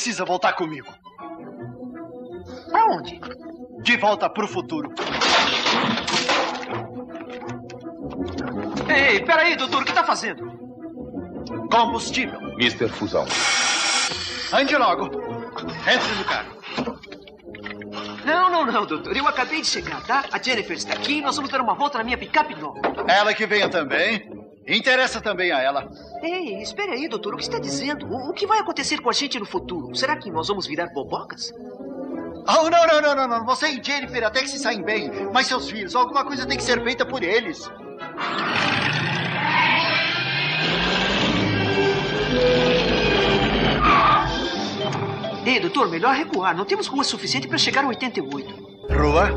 precisa voltar comigo. Pra onde? De volta pro futuro. Ei, peraí, doutor, o que tá fazendo? Combustível. Mr. Fusão. Ande logo. Entre no carro. Não, não, não, doutor. Eu acabei de chegar, tá? A Jennifer está aqui e nós vamos dar uma volta na minha picape nova. Ela que venha também. Interessa também a ela. Ei, espere aí, doutor. O que está dizendo? O, o que vai acontecer com a gente no futuro? Será que nós vamos virar bobocas? Oh, não, não, não, não, não. Você e Jennifer até que se saem bem. Mas seus filhos, alguma coisa tem que ser feita por eles. Ei, doutor, melhor recuar. Não temos rua suficiente para chegar a 88. Rua?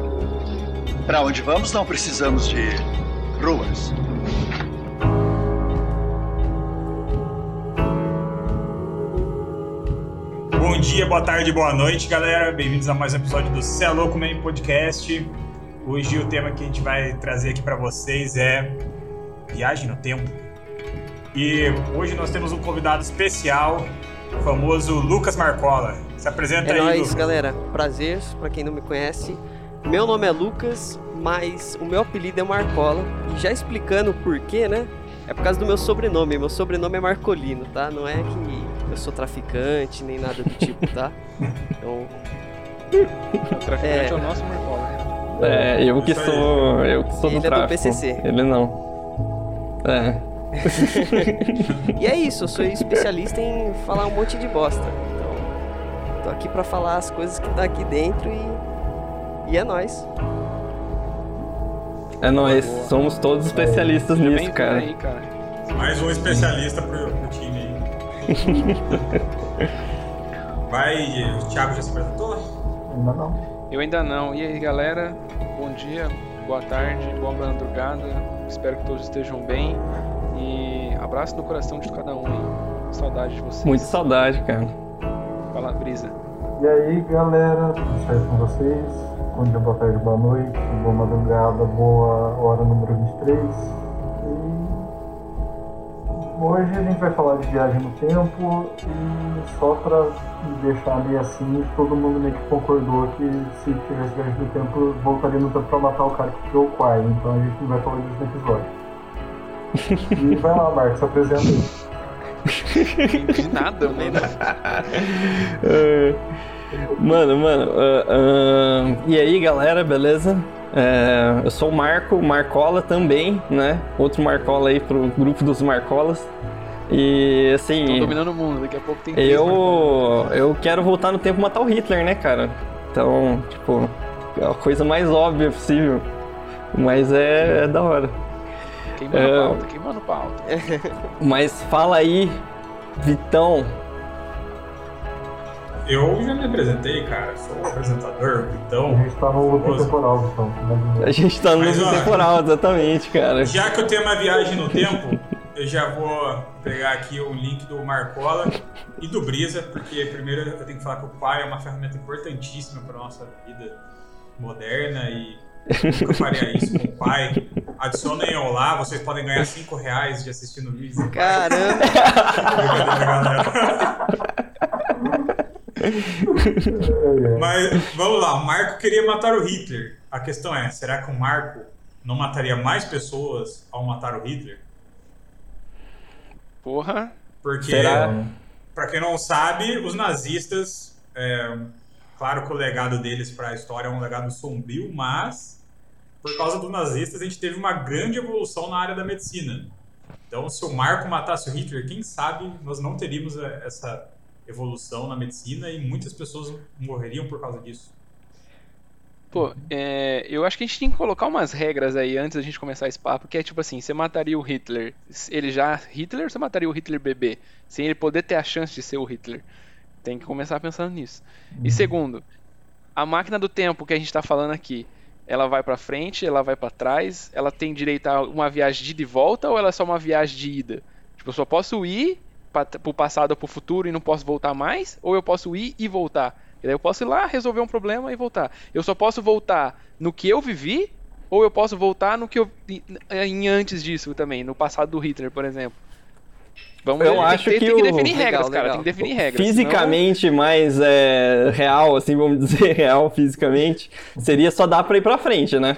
Para onde vamos não precisamos de ruas. Bom dia, boa tarde, boa noite, galera. Bem-vindos a mais um episódio do Cé Louco Man Podcast. Hoje o tema que a gente vai trazer aqui para vocês é viagem no tempo. E hoje nós temos um convidado especial, o famoso Lucas Marcola. Se apresenta É aí, nóis, Lucas. galera. Prazer, pra quem não me conhece. Meu nome é Lucas, mas o meu apelido é Marcola. E já explicando o porquê, né? É por causa do meu sobrenome. Meu sobrenome é Marcolino, tá? Não é que eu sou traficante, nem nada do tipo, tá? Então, O traficante É. é, o nosso Marcola. É, eu que sou. Eu que sou Ele do é do tráfico. PCC. Ele não. É. e é isso, eu sou especialista em falar um monte de bosta. Então, tô aqui pra falar as coisas que tá aqui dentro e. E é nóis. É nós. Somos todos especialistas nisso, Bem-vindo cara. aí, cara. Mais um especialista pro, pro time aí. Vai, o Thiago já se apresentou? Ainda não. Eu ainda não. E aí, galera? Bom dia, boa tarde, boa madrugada. Espero que todos estejam bem. E abraço no coração de cada um aí. Saudade de vocês. Muito saudade, cara. Fala, Brisa. E aí, galera, tudo certo com vocês? Bom dia, boa tarde, boa noite, boa madrugada, boa hora número 23. Hoje a gente vai falar de viagem no tempo e só pra deixar meio assim, todo mundo meio que concordou que se tivesse viagem no tempo, voltaria no tempo pra matar o cara que criou o Quai, então a gente não vai falar disso no episódio. E vai lá, Marcos, se apresenta aí. De nada, mano. É. Mano, mano. ah, ah, e aí, galera, beleza? É, eu sou o Marco, Marcola também, né? Outro Marcola aí pro grupo dos Marcolas. E Tô assim. dominando o mundo. Daqui a pouco tem Eu, eu quero voltar no tempo e matar o Hitler, né, cara? Então, tipo, é a coisa mais óbvia possível. Mas é, é da hora. Queimando É. pauta, queimando pauta. Mas fala aí, Vitão. Eu já me apresentei, cara. Sou o apresentador, A então. gente tá no loop famoso. temporal, então. A gente tá no ó, temporal, exatamente, cara. Já que o tema é viagem no tempo, eu já vou pegar aqui o link do Marcola e do Brisa, porque primeiro eu tenho que falar que o pai é uma ferramenta importantíssima para nossa vida moderna e nunca faria isso com o pai. Adicionem eu lá, vocês podem ganhar 5 reais de assistir no vídeo. Caramba! Mas vamos lá, o Marco queria matar o Hitler. A questão é, será que o Marco não mataria mais pessoas ao matar o Hitler? Porra. Porque, Será? pra quem não sabe, os nazistas, é, claro que o legado deles para a história é um legado sombrio, mas por causa dos nazistas a gente teve uma grande evolução na área da medicina. Então, se o Marco matasse o Hitler, quem sabe nós não teríamos é, essa evolução na medicina e muitas pessoas morreriam por causa disso. Pô, é, eu acho que a gente tem que colocar umas regras aí antes da gente começar esse papo, que é tipo assim, você mataria o Hitler, ele já Hitler ou você mataria o Hitler bebê? Sem ele poder ter a chance de ser o Hitler. Tem que começar pensando nisso. E segundo, a máquina do tempo que a gente tá falando aqui, ela vai pra frente, ela vai pra trás, ela tem direito a uma viagem de ida e volta ou ela é só uma viagem de ida? Tipo, eu só posso ir pra, pro passado ou pro futuro e não posso voltar mais? Ou eu posso ir e voltar? E daí eu posso ir lá, resolver um problema e voltar. Eu só posso voltar no que eu vivi, ou eu posso voltar no que eu. em antes disso também, no passado do Hitler, por exemplo. Vamos Eu tem acho tem, que tem que o- definir Legal, regras, cara. legal. Tem que definir regras. Fisicamente mais é, real, assim, vamos dizer, real fisicamente, seria só dar pra ir pra frente, né?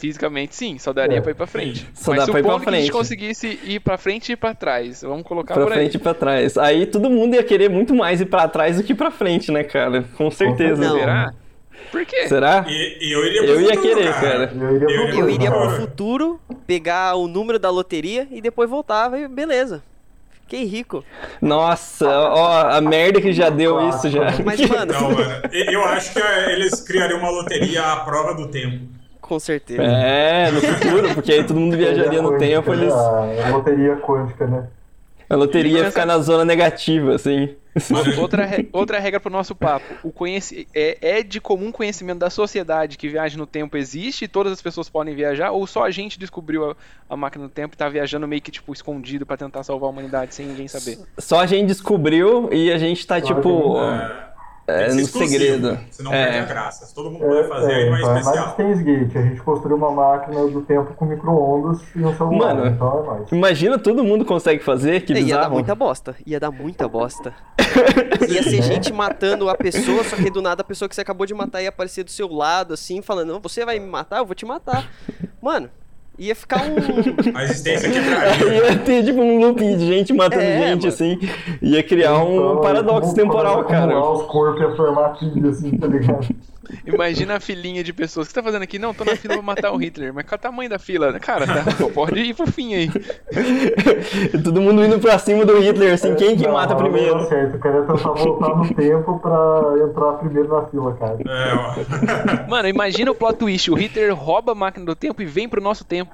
Fisicamente, sim, só daria É. pra ir pra frente. Só Mas dá pra ir pra supondo que a gente frente. conseguisse ir pra frente e pra trás. Vamos colocar Pra por frente e aí. pra trás. Aí todo mundo ia querer muito mais ir pra trás do que pra frente, né, cara? Com certeza. Não. Será? Por quê? Será? E, eu iria pro Eu ia futuro, querer, cara. Eu iria pro Eu iria pro futuro. pegar o número da loteria e depois voltava e beleza. Fiquei rico. Nossa, ó, a merda que já deu isso já. Mas, mano, Não, mano. Eu acho que é, eles criariam uma loteria à prova do tempo. Com certeza. É, no futuro, porque aí todo mundo viajaria no tempo, né? eles. A loteria quântica, né? A loteria ia ficar na zona negativa, assim. Outra, re- outra regra pro nosso papo. O conheci é, é de comum conhecimento da sociedade que viagem no tempo existe e todas as pessoas podem viajar, ou só a gente descobriu a, a máquina do tempo e tá viajando meio que, tipo, escondido pra tentar salvar a humanidade sem ninguém saber. Só a gente descobriu e a gente tá, tipo, é, no exclusivo, segredo. Senão perde a É. graça. Se todo mundo puder fazer, aí é, não é então é mais especial. Steins Gate. A gente construiu uma máquina do tempo com micro-ondas e um celular. Mano, então é mais. Imagina todo mundo consegue fazer, que É, ia dar muita bosta. Ia dar muita bosta. ia ser gente matando a pessoa, só que do nada a pessoa que você acabou de matar ia aparecer do seu lado, assim, falando, "Não, você vai me matar? Eu vou te matar. Mano, ia ficar um. A existência quebraria. Ia ter tipo um loop de gente matando É, gente, mano. assim. Ia criar um Então, paradoxo temporal, cara. os corpos e a formar filho, assim, tá ligado? Imagina a filinha de pessoas. O que você tá fazendo aqui? Não, tô na fila pra matar o Hitler. Mas qual é o tamanho da fila? Cara, tá, pô, pode ir pro fim aí. Todo mundo indo pra cima do Hitler, assim, quem que Não, mata não primeiro? deu certo. Eu queria tentar voltar no tempo pra entrar primeiro na fila, cara. É, ó. Mano, imagina o plot twist. O Hitler rouba a máquina do tempo e vem pro nosso tempo.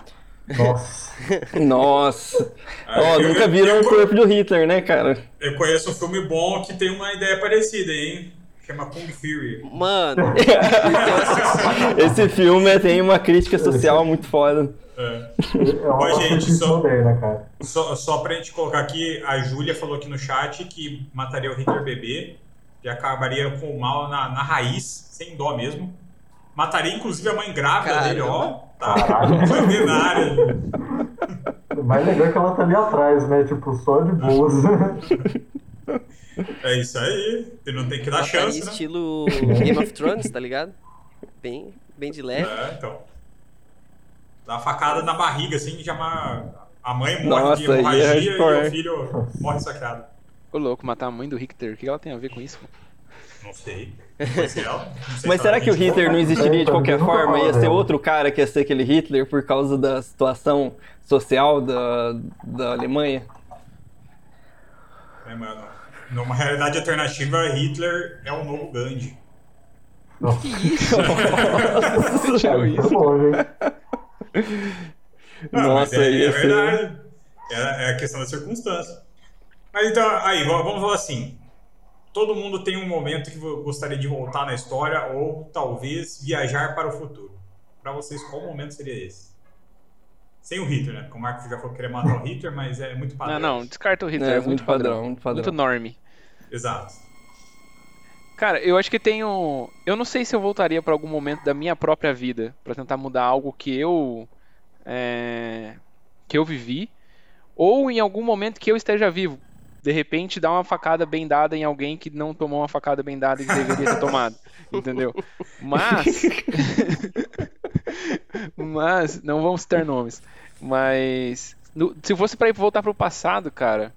Nossa. Nossa. Ó, eu- nunca viram o corpo do Hitler, né, cara? Eu conheço um filme bom que tem uma ideia parecida, hein? Chama Kung Fury. Mano, Esse filme tem uma crítica social muito foda. É. É uma Oi, gente, só- moderna. Só, só pra gente colocar aqui, a Júlia falou aqui no chat que mataria o Hitler bebê e acabaria com o mal na, na raiz, sem dó mesmo. Mataria inclusive a mãe grávida Caramba. dele, ó. Tá. O mais legal é que ela tá ali atrás, né? Tipo, só de boas. É isso aí. Ele não tem que dar mataria chance, né? estilo Game of Thrones, tá ligado? Bem, bem de leve. É, então. Dá uma facada na barriga, assim, já uma... a mãe morre Nossa, de é hemorragia e hardcore. o filho morre sacrado. Ô, louco, matar a mãe do Hitler. O que ela tem a ver com isso? Não sei. Não Mas se será que o. Hitler não existiria de qualquer forma? Ia ser outro cara que ia ser aquele Hitler por causa da situação social da, da Alemanha? É, mano. Numa realidade alternativa, Hitler é o novo Gandhi. Nossa, tá isso? Ah, mas Nossa, é, é verdade. É, é a questão da circunstância. Mas então, aí, vamos falar assim. Todo mundo tem um momento que gostaria de voltar na história ou talvez viajar para o futuro. Para vocês, qual momento seria esse? Sem o Hitler, né? Porque o Marco já falou que queria matar o Hitler, mas é muito padrão. Não, não, descarta o Hitler. É, É, muito padrão. muito padrão. Muito norme. Exato. Cara, eu acho que tenho. Eu não sei se eu voltaria pra algum momento da minha própria vida pra tentar mudar algo que eu. é, que eu vivi. Ou em algum momento que eu esteja vivo. De repente, dar uma facada bem dada em alguém que não tomou uma facada bem dada e que deveria ter tomado. Entendeu? Mas. Mas. Não vamos ter nomes. Mas. no- se fosse pra ir voltar pro passado, cara.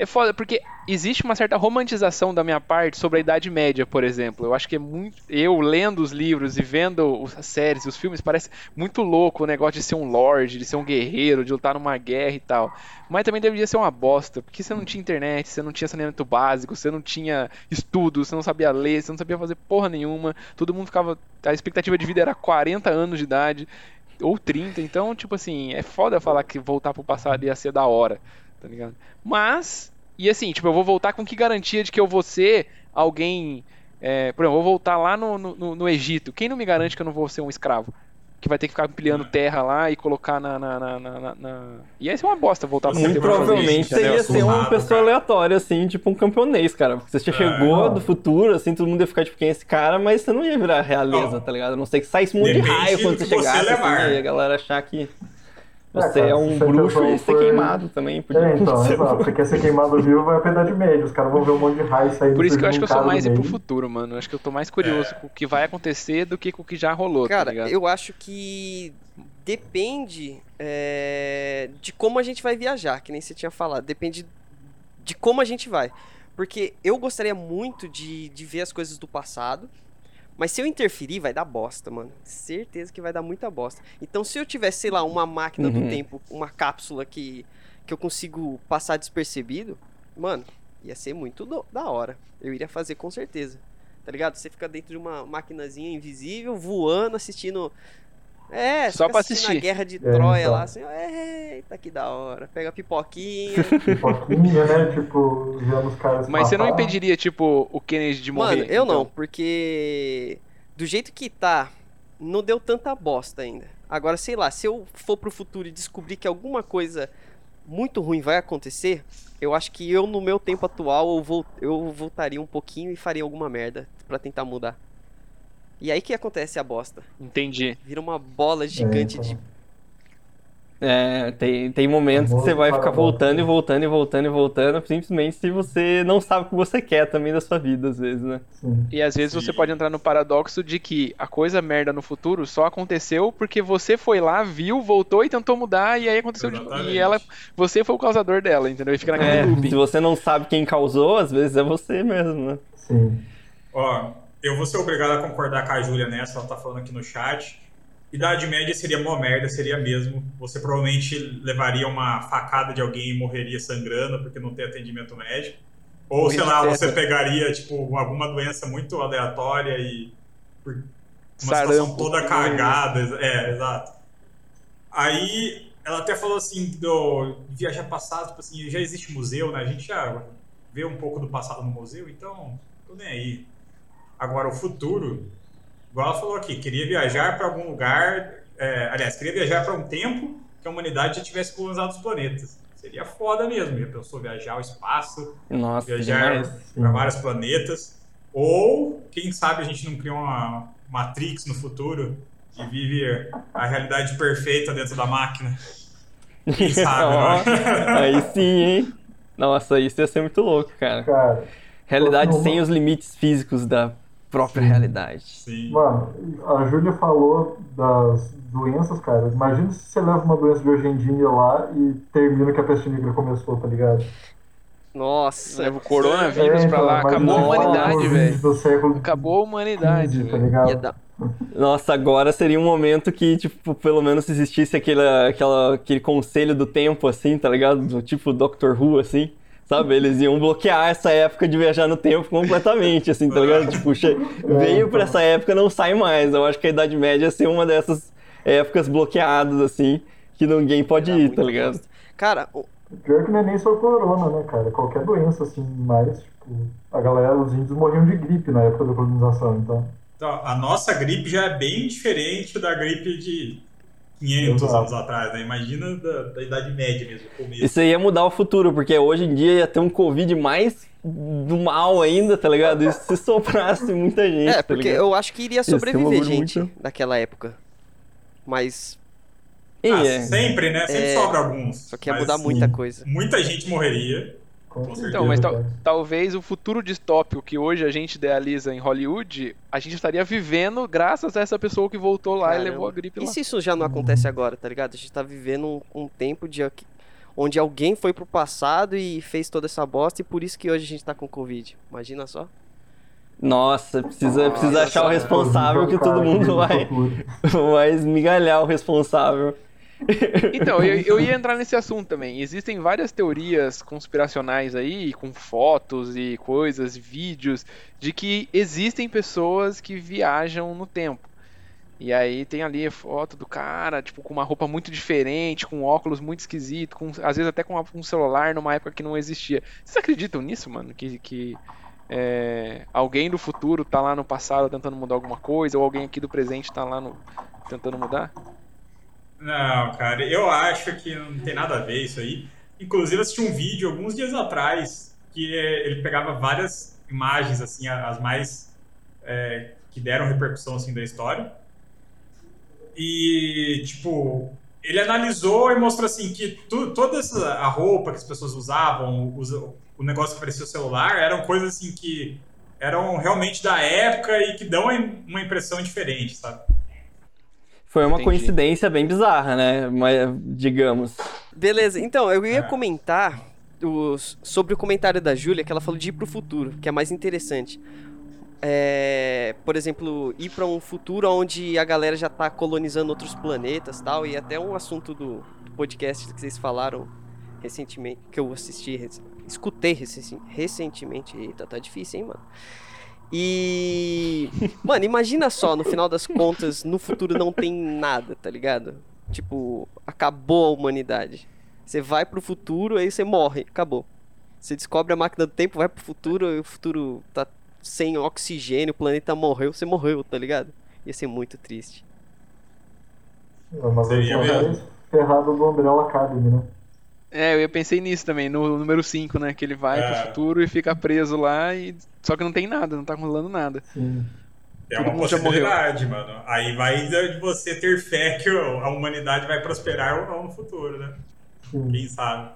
É foda, porque existe uma certa romantização da minha parte sobre a Idade Média, por exemplo. Eu acho que é muito. Eu lendo os livros e vendo as séries, os filmes, parece muito louco o negócio de ser um lord, de ser um guerreiro, de lutar numa guerra e tal. Mas também deveria ser uma bosta, porque você não tinha internet, você não tinha saneamento básico, você não tinha estudo, você não sabia ler, você não sabia fazer porra nenhuma. Todo mundo ficava. A expectativa de vida era 40 anos de idade, ou 30. Então, tipo assim, é foda falar que voltar pro passado ia ser da hora tá ligado? Mas, e assim, tipo, eu vou voltar com que garantia de que eu vou ser alguém. É, por exemplo, eu vou voltar lá no, no, no Egito. Quem não me garante que eu não vou ser um escravo? Que vai ter que ficar empilhando terra lá e colocar na. na, na, na- na- E aí é uma bosta voltar Muito Muito pra fazer provavelmente você ia ser uma pessoa aleatória, assim, tipo um camponês, cara. Porque você já chegou não. do futuro, assim, todo mundo ia ficar tipo, quem é esse cara, mas você não ia virar realeza, Não. tá ligado? A não ser que saísse um monte de raio do quando você você chegasse, levar. assim, e a galera achar que. Você cara, é um bruxo e ser por- queimado também. Podia É, então, exato. Você quer ser queimado vivo, vai pra Idade Média. Os caras vão ver um monte de raio saindo Por isso que eu acho que eu sou mais pro futuro, mano. Eu acho que eu tô mais curioso com o que vai acontecer do que com o que já rolou, tá Cara, ligado? eu acho que depende é, de como a gente vai viajar, que nem você tinha falado. Depende de como a gente vai. Porque eu gostaria muito de, de ver as coisas do passado. Mas se eu interferir, vai dar bosta, mano. Certeza que vai dar muita bosta. Então, se eu tivesse, sei lá, uma máquina do Uhum. tempo, uma cápsula que, que eu consigo passar despercebido, mano, ia ser muito do- da hora. Eu iria fazer com certeza. Tá ligado? Você fica dentro de uma maquinazinha invisível, voando, assistindo. É, Só pra assistir. a guerra de É, Troia então. lá, assim, eita que da hora. Pega a pipoquinha. Pipoquinha, né? Tipo, vendo os caras. se Mas você não matar. impediria, tipo, o Kennedy de morrer? Mano, eu não, então? porque do jeito que tá, não deu tanta bosta ainda. Agora, sei lá, se eu for pro futuro e descobrir que alguma coisa muito ruim vai acontecer, eu acho que eu, no meu tempo atual, eu, vol eu voltaria um pouquinho e faria alguma merda pra tentar mudar. E aí que acontece a bosta. Entendi. Vira uma bola gigante então. de. É, tem, tem momentos que você vai ficar voltando e voltando e voltando e voltando, simplesmente se você não sabe o que você quer também da sua vida, às vezes, né? Sim. E às vezes você Sim. pode entrar no paradoxo de que a coisa merda no futuro só aconteceu porque você foi lá, viu, voltou e tentou mudar e aí aconteceu de... Exatamente. e ela você foi o causador dela, entendeu? E fica naquele É, looping. se você não sabe quem causou, às vezes é você mesmo, né? Sim. Ó, eu vou ser obrigado a concordar com a Júlia nessa, ela tá falando aqui no chat. Idade média seria uma merda, seria mesmo. Você provavelmente levaria uma facada de alguém e morreria sangrando porque não tem atendimento médico. Ou, sei lá, você pegaria, tipo, alguma doença muito aleatória e. Uma Sarampo. situação toda cagada. É, exato. Aí ela até falou assim, do viajar passado, tipo assim, já existe museu, né? A gente já vê um pouco do passado no museu, então tô nem aí. Agora, o futuro, igual ela falou aqui, queria viajar para algum lugar, é, aliás, queria viajar para um tempo que a humanidade já tivesse colonizado os planetas. Seria foda mesmo, já pensou viajar ao espaço, Nossa, viajar para vários planetas. Ou, quem sabe a gente não cria uma Matrix no futuro e vive a realidade perfeita dentro da máquina. Quem sabe, Ó, né? aí sim, hein? Nossa, isso ia ser muito louco, cara. Cara, Realidade sem os limites físicos da própria Sim. realidade. Sim. mano, a Júlia falou das doenças, cara. Imagina se você leva uma doença de hoje em dia lá e termina que a peste negra começou, tá ligado? Nossa. Leva o coronavírus É, pra lá, imagina acabou a uma humanidade, Covid velho. Acabou a humanidade, 15, tá ligado? Ia dar... Nossa, agora seria um momento que, tipo, pelo menos existisse aquele, aquela, aquele conselho do tempo, assim, tá ligado? Do tipo Doctor Who, assim. Sabe? Eles iam bloquear essa época de viajar no tempo completamente, assim, tá ligado? Tipo, che- veio pra essa época não sai mais. Eu acho que a Idade Média ia ser uma dessas épocas bloqueadas, assim, que ninguém pode ir, tá ligado? Cara, o- Pior que não é nem só corona, né, cara? Qualquer doença, assim, mais, tipo, a galera, os índios morriam de gripe na época da colonização, então. Então, a nossa gripe já é bem diferente da gripe de 500 Exato. anos atrás, né? Imagina da, da Idade Média mesmo, o começo. Isso aí ia mudar o futuro, porque hoje em dia ia ter um Covid mais do mal ainda, tá ligado? Isso se soprasse muita gente, é, tá porque ligado? eu acho que iria um sobreviver bagulho gente muito- naquela época. Mas Ah, é. Sempre, né? Sempre É, sobra alguns. só que ia Mas mudar sim. muita coisa. Muita gente morreria. Com certeza, Então, mas tal- talvez o futuro distópico que hoje a gente idealiza em Hollywood, a gente estaria vivendo graças a essa pessoa que voltou lá e Caramba. levou a gripe E lá. se isso já não acontece agora, tá ligado? A gente tá vivendo um, um tempo de onde alguém foi pro passado e fez toda essa bosta e por isso que hoje a gente tá com Covid. Imagina só. Nossa, precisa, precisa achar o responsável que todo mundo do vai, vai esmigalhar o responsável. Então, eu, eu ia entrar nesse assunto também. Existem várias teorias conspiracionais aí, com fotos e coisas, vídeos, de que existem pessoas que viajam no tempo. E aí tem ali a foto do cara, tipo, com uma roupa muito diferente, com óculos muito esquisito, com, às vezes até com um celular numa época que não existia. Vocês acreditam nisso, mano? Que, que é, alguém do futuro tá lá no passado tentando mudar alguma coisa, ou alguém aqui do presente tá lá no, tentando mudar? Não, cara, eu acho que não tem nada a ver isso aí. Inclusive, assisti um vídeo alguns dias atrás que é, ele pegava várias imagens, assim, as mais é, que deram repercussão assim, da história. E, tipo, ele analisou e mostrou assim que tu, toda essa, a roupa que as pessoas usavam, os- o negócio que parecia o celular, eram coisas assim que eram realmente da época e que dão uma impressão diferente, sabe? Foi uma Entendi. coincidência bem bizarra, né? Mas, digamos. Beleza, então, eu ia É. comentar os- sobre o comentário da Júlia, que ela falou de ir pro futuro, que é mais interessante. É, por exemplo, ir pra um futuro onde a galera já tá colonizando outros planetas tal, e até um assunto do, do podcast que vocês falaram recentemente, que eu assisti, escutei recen- recentemente. Eita, tá difícil, hein, mano? E. Mano, imagina só, no final das contas, no futuro não tem nada, tá ligado? Tipo, acabou a humanidade. Você vai pro futuro, aí você morre, acabou. Você descobre a máquina do tempo, vai pro futuro, e o futuro tá sem oxigênio, o planeta morreu, você morreu, tá ligado? Ia ser muito triste. É uma Seria mesmo. mais ferrada do Umbrella Academy, né? É, eu pensei nisso também, no número 5, né? Que ele vai É. pro futuro e fica preso lá, e só que não tem nada, não tá rolando nada. Sim. É Todo uma mundo já morreu. possibilidade, mano. Aí vai de você ter fé que a humanidade vai prosperar ou não no futuro, né? Sim. Quem sabe?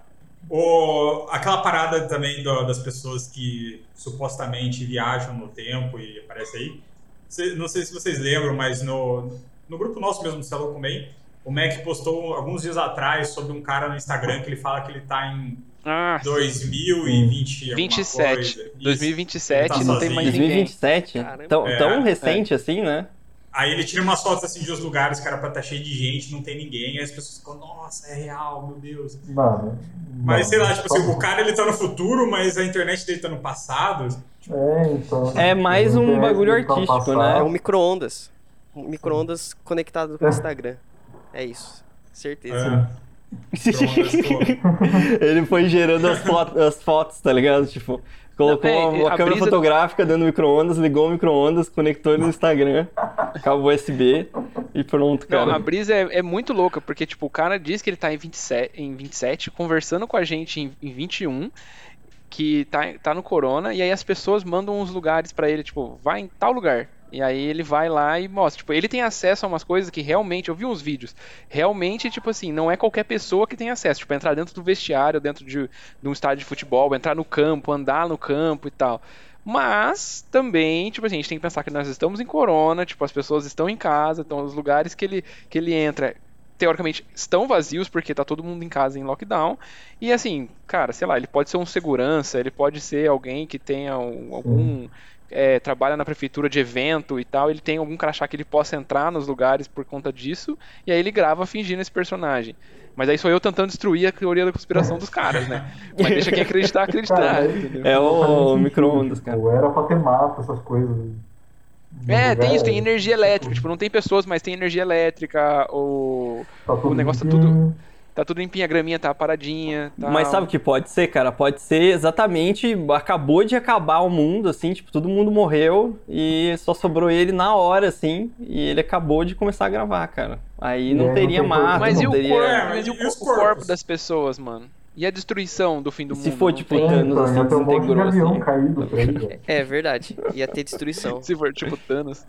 O, aquela parada também do- das pessoas que supostamente viajam no tempo e aparece aí. Não sei se vocês lembram, mas no, no grupo nosso mesmo do Celo Comem, o Mac postou alguns dias atrás sobre um cara no Instagram que ele fala que ele tá em Ah, 2020 alguma 27. coisa. Isso. 2027 Ele tá não tem mais ninguém. 2027? Caramba. Tão, É, tão é. recente assim, né? Aí ele tira umas fotos assim de uns lugares que era pra estar cheio de gente, não tem ninguém, aí as pessoas ficam, nossa, é real, meu Deus. Mano. Mas mano, sei lá, tipo assim, o cara ele tá no futuro, mas a internet dele tá no passado. É, então. É mais um bagulho tá artístico, né? É um micro-ondas. Um micro-ondas conectado com o Instagram. É isso. Certeza. É. Pronto, Ele foi gerando as, foto- as fotos, tá ligado? Tipo, colocou Não, é, uma, câmera brisa- fotográfica dentro do micro-ondas, ligou o micro-ondas, conectou ele no Instagram, cabo USB e pronto, Não, cara. a brisa é, é muito louca, porque, tipo, o cara diz que ele tá em 27, em 27 conversando com a gente em, em 21, que tá, tá no Corona, e aí as pessoas mandam uns lugares pra ele, tipo, vai em tal lugar. E aí ele vai lá e mostra. Tipo, ele tem acesso a umas coisas que realmente, eu vi uns vídeos, realmente, tipo assim, não é qualquer pessoa que tem acesso. Tipo, entrar dentro do vestiário, dentro de, de um estádio de futebol, entrar no campo, andar no campo e tal. Mas também, tipo assim, a gente tem que pensar que nós estamos em corona, tipo, as pessoas estão em casa, então os lugares que ele, que ele entra, teoricamente, estão vazios porque tá todo mundo em casa em lockdown. E assim, cara, sei lá, ele pode ser um segurança, ele pode ser alguém que tenha um- algum. É, trabalha na prefeitura de evento e tal, ele tem algum crachá que ele possa entrar nos lugares por conta disso, e aí ele grava fingindo esse personagem. Mas aí sou eu tentando destruir a teoria da conspiração dos caras, né? Mas deixa quem acreditar, acreditar, Cara? É o nem sentido, micro-ondas, tipo, cara. Era pra ter mato, essas coisas. É, tem lugar, isso, tem energia elétrica. Tipo, não tem pessoas, mas tem energia elétrica. O, tá tudo o negócio tá limpinho. Tá tudo limpinho, a graminha tá paradinha. tal. Mas sabe o que pode ser, cara? Pode ser exatamente. Acabou de acabar o mundo, assim, tipo, todo mundo morreu e só sobrou ele na hora, assim, e ele acabou de começar a gravar, cara. Aí não É, teria mato, Mas e não o teria. corpo? É, mas e o, e o corpo corpos? das pessoas, mano? E a destruição do fim do Se mundo? for, Não tipo, tem? É, Thanos, assim, um de desintegrou, avião assim. caído velho. É verdade. Ia ter destruição. Se for tipo Thanos.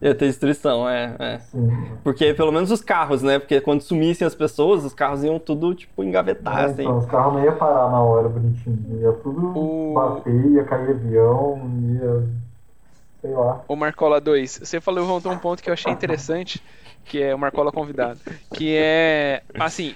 Ia ter destruição, é, é. Sim. Porque pelo menos os carros, né? Porque quando sumissem as pessoas, os carros iam tudo, tipo, engavetar, É, assim. então, os carros não iam parar na hora, bonitinho. Ia tudo O- bater, ia cair avião, ia. sei lá. O Marcola 2, você falou, levantou um ponto que eu achei interessante, que é o Marcola convidado, que é, assim,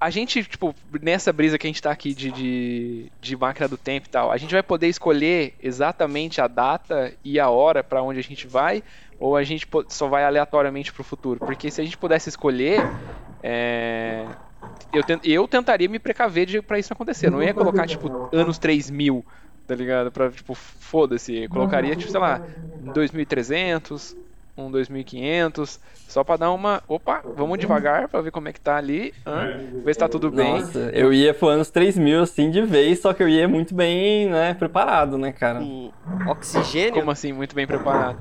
a gente, tipo, nessa brisa que a gente tá aqui de, de, de máquina do tempo e tal, a gente vai poder escolher exatamente a data e a hora pra onde a gente vai, ou a gente só vai aleatoriamente pro futuro? Porque se a gente pudesse escolher, é, eu, ten- eu tentaria me precaver pra isso acontecer, não ia colocar, tipo, anos 3000, tá ligado? Pra, tipo, foda-se, colocaria, tipo, sei lá, um 2300, um 2500, só pra dar uma, opa, vamos devagar pra ver como é que tá ali, hã? ver se tá tudo bem. Nossa, eu ia pro anos 3000, assim, de vez, só que eu ia muito bem, né, preparado, né, cara? Com oxigênio? Como assim, muito bem preparado?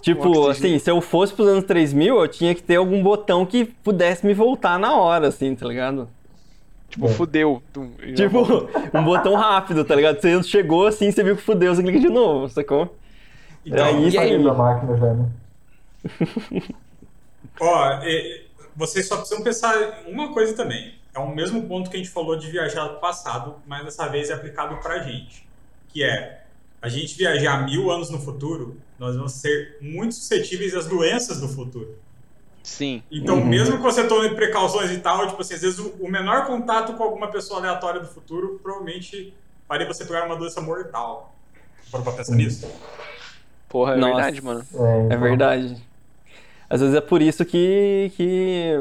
Tipo, assim, se eu fosse pros anos 3000, eu tinha que ter algum botão que pudesse me voltar na hora, assim, tá ligado? Tipo, fudeu. E Tipo, um botão rápido, tá ligado? Você chegou assim, você viu que fudeu, você clica de novo, sacou? Então, É isso E aí? Da máquina já, né? Ó, é, vocês só precisam pensar em uma coisa também. É o mesmo ponto que a gente falou de viajar no passado, mas dessa vez é aplicado pra gente. Que é, a gente viajar mil anos no futuro, nós vamos ser muito suscetíveis às doenças do futuro. Sim. Então, Uhum. mesmo que você tome precauções e tal, tipo assim, às vezes o, o menor contato com alguma pessoa aleatória do futuro provavelmente faria você pegar uma doença mortal. Bora pra pensar nisso? Porra, é Nossa. verdade, mano. É, É então, verdade. Às vezes é por isso que, que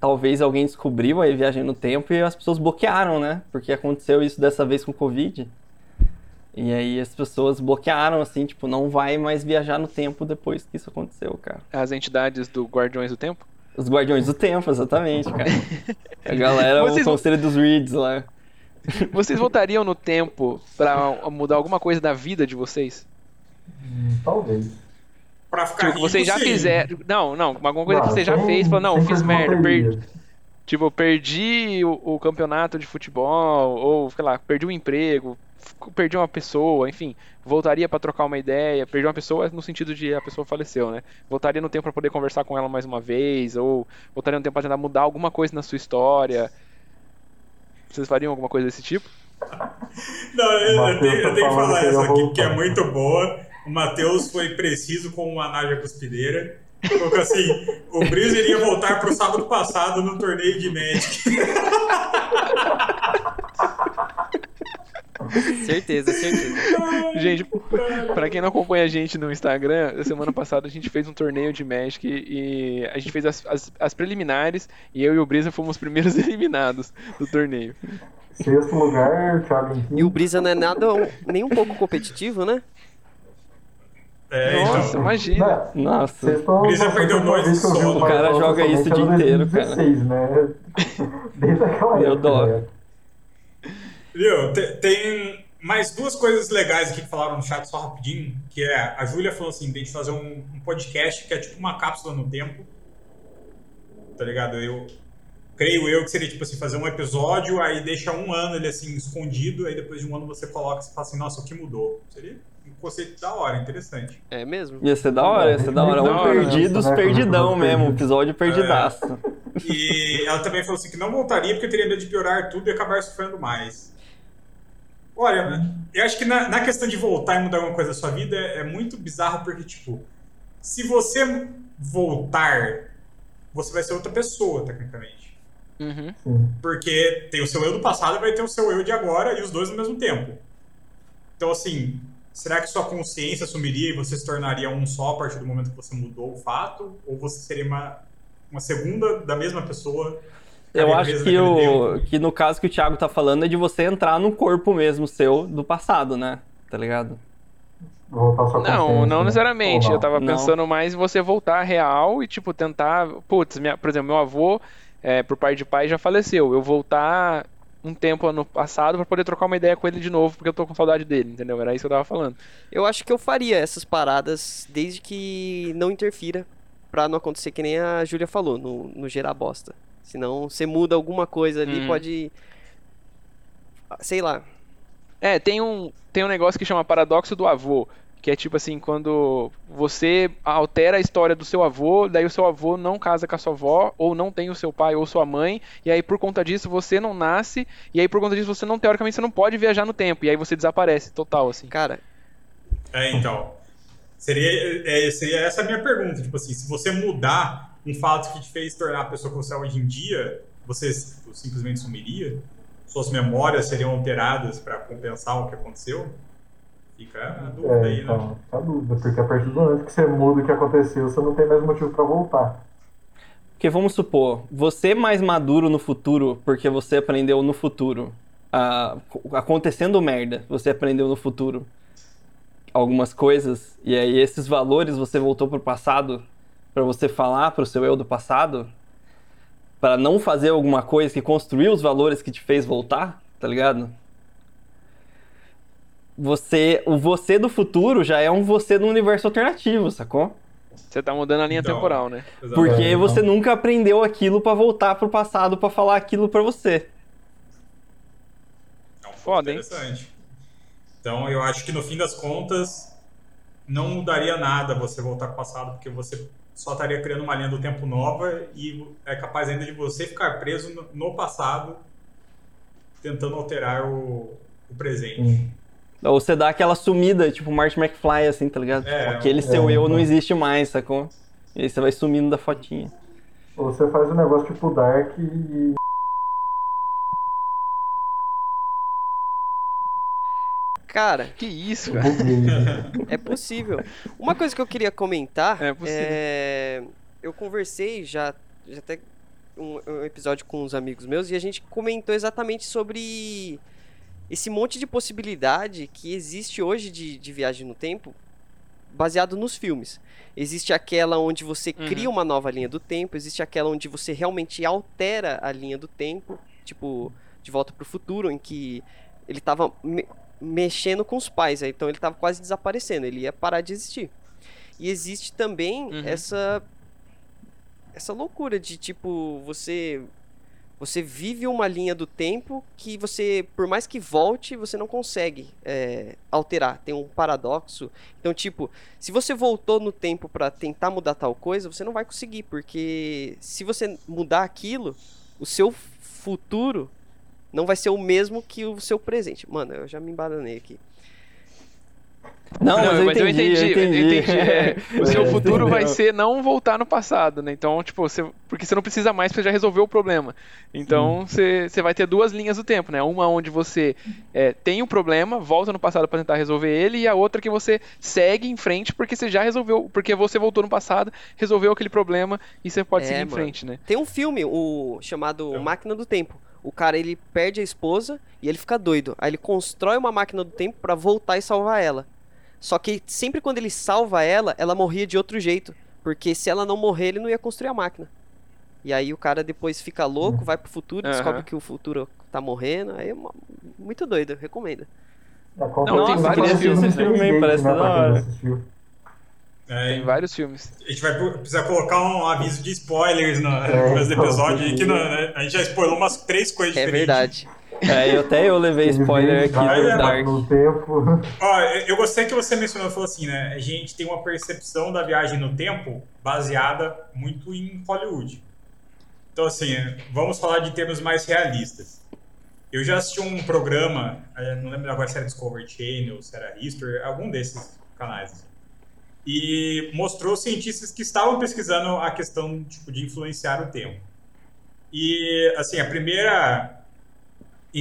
talvez alguém descobriu aí viagem no tempo e as pessoas bloquearam, né? Porque aconteceu isso dessa vez com o Covid. E aí as pessoas bloquearam, assim, tipo, não vai mais viajar no tempo depois que isso aconteceu, cara. As entidades do Guardiões do Tempo. Os Guardiões do Tempo, exatamente, cara. A galera, Vocês o conselho dos Reeds lá. Vocês voltariam no tempo pra mudar alguma coisa da vida de vocês? hum, Talvez. Pra ficar Tipo, rico, vocês já sim. fizeram. Não, não, alguma coisa que Não, você já sem- fez, falou, não, fiz merda, perdi. Tipo, perdi o, o campeonato de futebol, ou, sei lá, perdi um emprego, perdi uma pessoa, enfim, voltaria pra trocar uma ideia, perdi uma pessoa no sentido de a pessoa faleceu, né? Voltaria no tempo pra poder conversar com ela mais uma vez, ou voltaria no tempo pra tentar mudar alguma coisa na sua história. Vocês fariam alguma coisa desse tipo? Não, eu, eu tenho, eu tá tenho que falar que essa aqui, porque é muito boa. O Matheus foi preciso com uma nave cuspideira. Colocou assim: o Breeze iria voltar pro sábado passado no torneio de Magic. Certeza, certeza. Gente, pra quem não acompanha a gente no Instagram, semana passada a gente fez um torneio de Magic e a gente fez as, as, as preliminares e eu e o Brisa fomos os primeiros eliminados do torneio. Sexto lugar, Thiago E o Brisa não é nada, nem um pouco competitivo, né? É, Nossa, então. imagina. Não, Nossa. estão. Brisa vocês perdeu estão noites vez que eu vi sono. o cara joga isso o dia era inteiro, 2016, né? Desde aquela época. dó. né? Viu? Te- Tem mais duas coisas legais aqui que falaram no chat, só rapidinho. Que é, a Júlia falou assim, tem que fazer um, um podcast que é tipo uma cápsula no tempo. Tá ligado? Eu creio eu que seria tipo assim, fazer um episódio, aí deixa um ano ele assim, escondido, aí depois de um ano você coloca e fala assim, nossa, o que mudou? Seria um conceito da hora, interessante. É mesmo? Ia ser da hora, ia ser da hora. Um hora, perdidos, né? perdidão mesmo. Episódio perdidaço. E ela também falou assim que não voltaria porque teria medo de piorar tudo e acabar sofrendo mais. Olha, eu acho que na, na questão de voltar e mudar alguma coisa da sua vida é, é muito bizarro porque, tipo, se você voltar, você vai ser outra pessoa, tecnicamente. Uhum. Porque tem o seu eu do passado e vai ter o seu eu de agora e os dois ao mesmo tempo. Então, assim, será que sua consciência sumiria e você se tornaria um só a partir do momento que você mudou o fato? Ou você seria uma, uma segunda da mesma pessoa? Eu acho que, o, que no caso que o Thiago tá falando é de você entrar no corpo mesmo seu do passado, né? Tá ligado? Não, não né? necessariamente. Eu tava Não. pensando mais em você voltar real e, tipo, tentar. Putz, minha- por exemplo, meu avô, é, por pai de pai, já faleceu. Eu voltar um tempo no passado pra poder trocar uma ideia com ele de novo, porque eu tô com saudade dele, entendeu? Era isso que eu tava falando. Eu acho que eu faria essas paradas desde que não interfira pra não acontecer que nem a Júlia falou, no, no gerar bosta. Senão você muda alguma coisa ali, Hum. pode. Sei lá. É, tem um, tem um negócio que chama paradoxo do avô, que é tipo assim, quando você altera a história do seu avô, daí o seu avô não casa com a sua avó, ou não tem o seu pai ou sua mãe, e aí por conta disso você não nasce, e aí por conta disso você não, teoricamente, você não pode viajar no tempo, e aí você desaparece, total, assim. Cara, É, então. Seria, é, seria essa a minha pergunta. Tipo assim, se você mudar um fato que te fez tornar a pessoa que você é hoje em dia, você tipo, simplesmente sumiria? Suas memórias seriam alteradas para compensar o que aconteceu? Fica a dúvida É, aí, né? então, fica a dúvida, porque a partir do momento que você muda o que aconteceu, você não tem mais motivo pra voltar. Porque vamos supor, você mais maduro no futuro, porque você aprendeu no futuro. ah, acontecendo merda, você aprendeu no futuro algumas coisas, e aí esses valores você voltou pro passado pra você falar pro seu eu do passado, Pra não fazer alguma coisa que construiu os valores que te fez voltar, tá ligado? Você, o você do futuro já é um você no universo alternativo, sacou? Você tá mudando a linha Então. temporal, né? Exato. Porque É, então. você nunca aprendeu aquilo pra voltar pro passado pra falar aquilo pra você. É um Foda, hein? interessante. Então, eu acho que no fim das contas, não mudaria nada você voltar pro passado, porque você só estaria criando uma linha do tempo nova e é capaz ainda de você ficar preso no, passado, tentando alterar o, o presente. Sim. Ou você dá aquela sumida, tipo Marty McFly, assim, tá ligado? É, Tipo, aquele é, seu eu não é. existe mais, sacou? E aí você vai sumindo da fotinha. Ou você faz um negócio tipo Dark e. Cara, Que isso, cara. é possível. Uma coisa que eu queria comentar É possível. é, Eu conversei já, já até um, um episódio com uns amigos meus e a gente comentou exatamente sobre esse monte de possibilidade que existe hoje de, de viagem no tempo baseado nos filmes. Existe aquela onde você Uhum. cria uma nova linha do tempo, existe aquela onde você realmente altera a linha do tempo, tipo, de volta pro futuro, em que ele tava me- mexendo com os pais, aí, então ele tava quase desaparecendo, ele ia parar de existir. E existe também Uhum. essa essa loucura de tipo você você vive uma linha do tempo que você por mais que volte você não consegue é, alterar. Tem um paradoxo. Então tipo se você voltou no tempo pra tentar mudar tal coisa você não vai conseguir porque se você mudar aquilo o seu futuro não vai ser o mesmo que o seu presente. Mano eu já me embananei aqui Não, mas, eu, entendi, eu entendi. é. o seu É, futuro vai ser não voltar no passado, né? Então, tipo, você, porque você não precisa mais, porque você já resolveu o problema. Então, você, você vai ter duas linhas do tempo, né? Uma onde você é, tem o problema, volta no passado para tentar resolver ele, e a outra que você segue em frente porque você já resolveu, porque você voltou no passado, resolveu aquele problema e você pode É, seguir em mano. frente, né? Tem um filme, o chamado Então. Máquina do Tempo. O cara ele perde a esposa e ele fica doido. Aí ele constrói uma máquina do tempo pra voltar e salvar ela. Só que sempre quando ele salva ela, ela morria de outro jeito, porque se ela não morrer, ele não ia construir a máquina. E aí o cara depois fica louco, vai pro futuro, Aham. descobre que o futuro tá morrendo. Aí é uma- muito doido, recomendo. Não, tem vários filmes, né? Também parece da hora. É, Tem vários filmes. A gente vai precisar colocar um aviso de spoilers no, É, nos então, episódios aí, que não- né, a gente já spoilou umas três coisas É diferentes. verdade. É, eu até eu levei spoiler aqui do é, Dark. No tempo. Ó, eu gostei que você mencionou, falou assim, né? A gente tem uma percepção da viagem no tempo baseada muito em Hollywood. Então, assim, vamos falar de termos mais realistas. Eu já assisti um programa, eh, não lembro agora se era Discovery Channel, se era History, algum desses canais. assim. E mostrou cientistas que estavam pesquisando a questão tipo, de influenciar o tempo. E, assim, a primeira,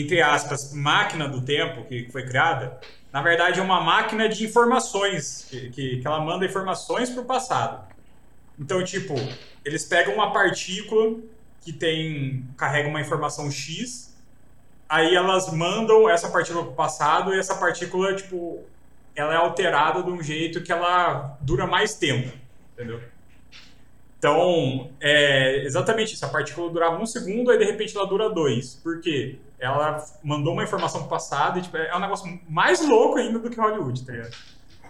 entre aspas, máquina do tempo que foi criada, na verdade é uma máquina de informações, que, que, que ela manda informações para o passado. Então, tipo, eles pegam uma partícula que tem carrega uma informação X, aí elas mandam essa partícula para o passado e essa partícula, tipo, ela é alterada de um jeito que ela dura mais tempo, entendeu? Então, é exatamente isso. A partícula durava um segundo, aí de repente ela dura dois. Por quê? Ela mandou uma informação pro passado e tipo, é um negócio mais louco ainda do que Hollywood, tá ligado?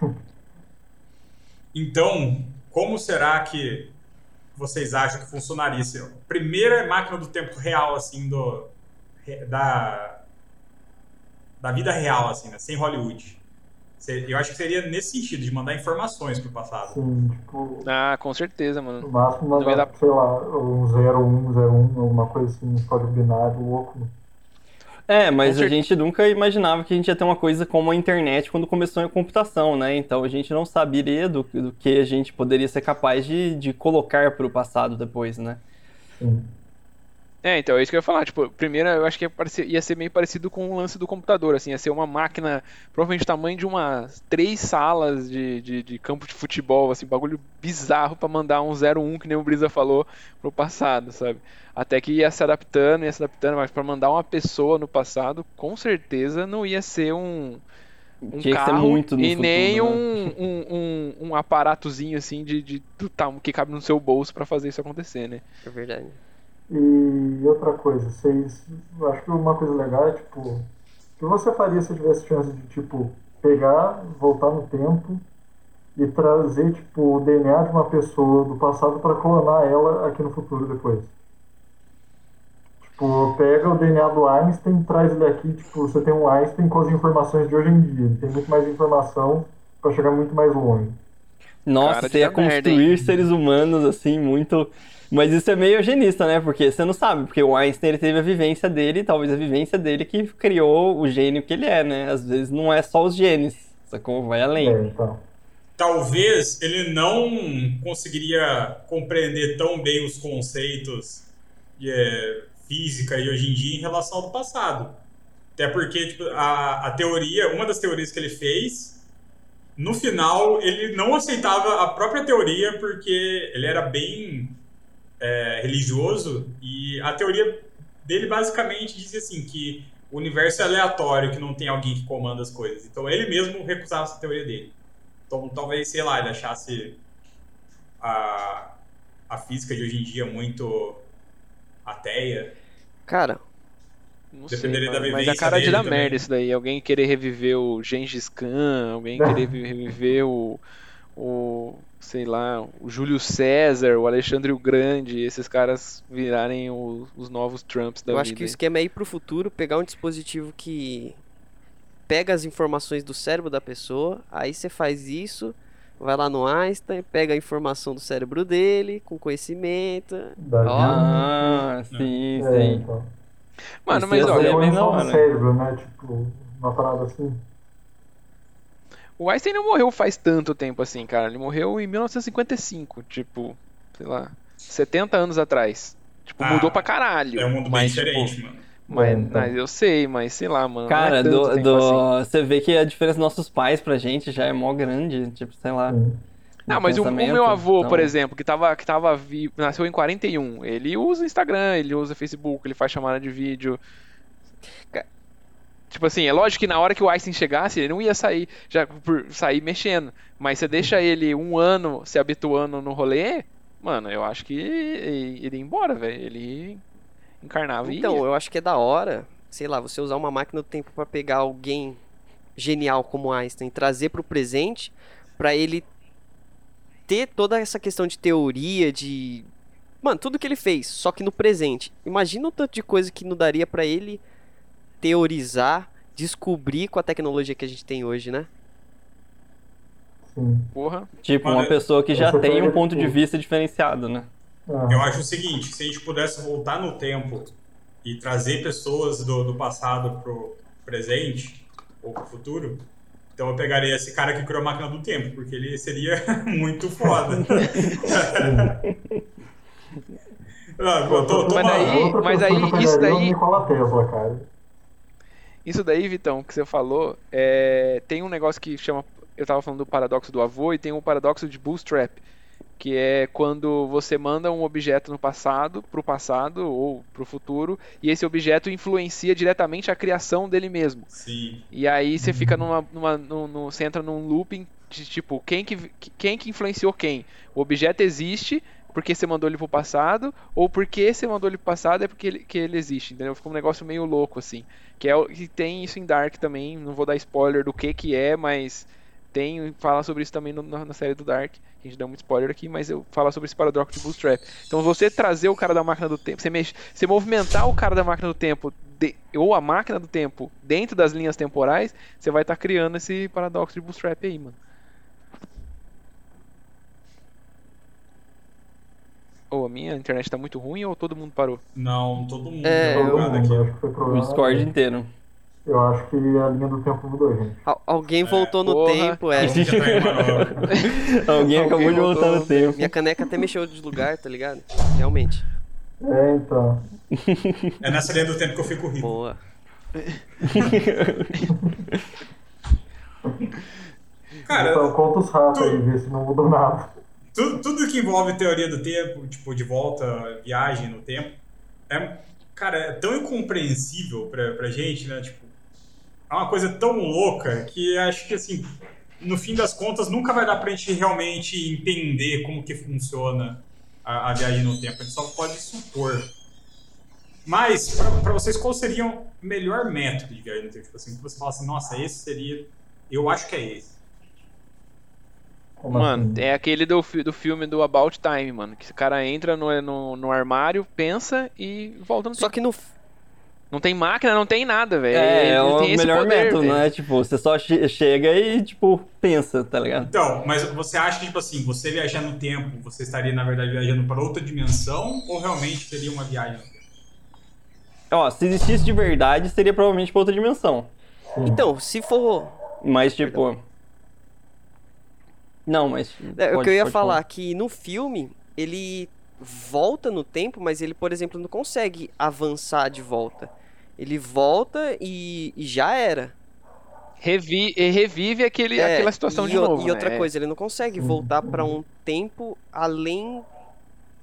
Então, como será que vocês acham que funcionaria? Se a primeira máquina do tempo real, assim, do, da, da vida real, assim, né? sem Hollywood. Eu acho que seria nesse sentido, de mandar informações pro passado. Assim, tipo, Ah, com certeza, mano. no máximo mandar, dar- sei lá, um 0101, alguma coisa assim, um código binário louco. É, mas Com a gente nunca imaginava que a gente ia ter uma coisa como a internet quando começou a computação, né? Então a gente não saberia do, do que a gente poderia ser capaz de, de colocar para o passado depois, né? Sim. É, então, é isso que eu ia falar. Tipo, primeiro eu acho que ia, parecer- ia ser meio parecido com o lance do computador, assim, ia ser uma máquina, provavelmente do tamanho de umas três salas de, de, de campo de futebol, assim, bagulho bizarro pra mandar um 01, que nem o Brisa falou, pro passado, sabe? Até que ia se adaptando, ia se adaptando, mas pra mandar uma pessoa no passado, com certeza não ia ser um, um Tinha carro muito no e futuro, nem né? um, um, um, um aparatozinho, assim, de, de, do que cabe no seu bolso pra fazer isso acontecer, né? É verdade. E outra coisa, vocês. Acho que uma coisa legal é tipo. O que você faria se tivesse chance de, tipo, pegar, voltar no tempo e trazer, tipo, o DNA de uma pessoa do passado para clonar ela aqui no futuro depois? Tipo, pega o DNA do Einstein, traz ele aqui, tipo, você tem um Einstein com as informações de hoje em dia. Ele tem muito mais informação para chegar muito mais longe. Nossa, você ia merda, construir hein? seres humanos assim, muito. Mas isso é meio eugenista, né? Porque você não sabe, porque o Einstein ele teve a vivência dele, talvez a vivência dele que criou o gênio que ele é, né? Às vezes não é só os genes, sacou? Vai além. É, então. Talvez ele não conseguiria compreender tão bem os conceitos de é, física e hoje em dia em relação ao do passado. Até porque tipo, a, a teoria, uma das teorias que ele fez, no final ele não aceitava a própria teoria porque ele era bem é, religioso e a teoria dele basicamente dizia assim que o universo é aleatório, que não tem alguém que comanda as coisas. Então ele mesmo recusava essa teoria dele. Então talvez, sei lá, ele achasse a, a física de hoje em dia muito ateia. Cara, Não sei, mano, mas a cara de dar também. merda isso daí. Alguém querer reviver o Gengis Khan, alguém querer vi- reviver o, o, sei lá, o Júlio César, o Alexandre o Grande, esses caras virarem o- os novos Trumps da eu vida. acho que o esquema é ir pro futuro, pegar um dispositivo que pega as informações do cérebro da pessoa, aí você faz isso, vai lá no Einstein, pega a informação do cérebro dele, com conhecimento. Ah, sim, É, sim. então. Mano, mas ser olha, da evolução hora. do cérebro, né? Tipo, uma parada assim. o Einstein não morreu faz tanto tempo assim, cara. Ele morreu em 1955, tipo, sei lá, 70 anos atrás. Tipo, Ah, mudou pra caralho. É um mundo bem mas, diferente, tipo, mano. mas, É, então. mas eu sei, mas sei lá, mano. Cara, não é do, do- assim. você vê que a diferença dos nossos pais pra gente já é mó grande, tipo, sei lá. Sim. Não, no mas o, o meu avô, por então- exemplo, que tava, que tava nasceu em 41, ele usa Instagram, ele usa Facebook, ele faz chamada de vídeo. Tipo assim, é lógico que na hora que o Einstein chegasse, ele não ia sair, já por sair mexendo. Mas você deixa ele um ano se habituando no rolê, mano, eu acho que ele ia embora, velho. Ele encarnava Então, eu acho que é da hora, sei lá, você usar uma máquina do tempo pra pegar alguém genial como Einstein e trazer pro presente, pra ele ter toda essa questão de teoria, de. Mano, tudo que ele fez, só que no presente. Imagina o tanto de coisa que não daria pra ele teorizar, descobrir com a tecnologia que a gente tem hoje, né? Sim. Porra. Tipo, Mano, uma pessoa que já tem um ponto de vista diferenciado, né? Ah, Eu acho o seguinte, se a gente pudesse voltar no tempo e trazer pessoas do, do passado pro presente ou pro futuro, então eu pegaria esse cara que criou a máquina do tempo, porque ele seria muito foda. Ah, pô, tô- tô Mas daí- outra mas aí, que eu isso o daí- Nikola Tesla, cara. Isso daí, Vitão, que você falou, é, tem um negócio que chama. Eu tava falando do paradoxo do avô e tem um paradoxo de bootstrap, que é quando você manda um objeto no passado, pro passado ou pro futuro, e esse objeto influencia diretamente a criação dele mesmo. Sim. E aí você fica numa, numa num, num- você entra num looping de tipo, quem que, quem que influenciou quem? O objeto existe porque você mandou ele pro passado, ou porque você mandou ele pro passado é porque ele, que ele existe, entendeu? Fica um negócio meio louco, assim. Que é o que tem isso em Dark também, não vou dar spoiler do que que é, mas tem, fala sobre isso também no- na, na série do Dark. A gente deu muito spoiler aqui, mas eu falo sobre esse paradoxo de Bootstrap. Então você trazer o cara da máquina do tempo, você, mex, você movimentar o cara da máquina do tempo de- ou a máquina do tempo dentro das linhas temporais, você vai estar criando esse paradoxo de Bootstrap aí, mano. Ou a minha internet tá muito ruim ou todo mundo parou? Não, todo mundo É, mundo, aqui. O. Discord inteiro. Eu acho que a linha do tempo mudou, gente. Al- alguém voltou no porra. tempo, é. Alguém acabou Alguém de voltar voltou. no tempo. Minha caneca até mexeu de lugar, tá ligado? Realmente. É, então. É nessa linha do tempo que eu fico rico. Boa. Cara, então conta os ratos tu- aí, ver se não mudou nada. tudo, tudo que envolve teoria do tempo, tipo, de volta, viagem no tempo, é, cara, é tão incompreensível pra, pra gente, né? Tipo, é uma coisa tão louca que acho que, assim, no fim das contas, nunca vai dar pra gente realmente entender como que funciona a, a viagem no tempo. A gente só pode supor. Mas, pra, pra vocês, qual seria o melhor método de viagem no tempo? Tipo assim, que você fala assim, nossa, esse seria... Eu acho que é esse. Mano, assim? é aquele do, do filme do About Time, mano. Que o cara entra no, no, no armário, pensa e volta no Só tempo. que no. Não tem máquina, não tem nada, velho. É, é o melhor poder, método, velho. né? Tipo, você só che- chega e, tipo, pensa, tá ligado? Então, mas você acha que, tipo assim, você viajar no tempo, você estaria, na verdade, viajando para outra dimensão ou realmente seria uma viagem no tempo? Ó, se existisse de verdade, seria provavelmente pra outra dimensão. Então, se for. Mas, tipo. Não, mas. É, o pode- que eu ia pode falar, que no filme, ele volta no tempo, mas ele, por exemplo, não consegue avançar de volta. Ele volta e, e já era. Revi- e revive aquele, É, aquela situação e, de novo. E outra né? coisa, ele não consegue voltar pra um tempo além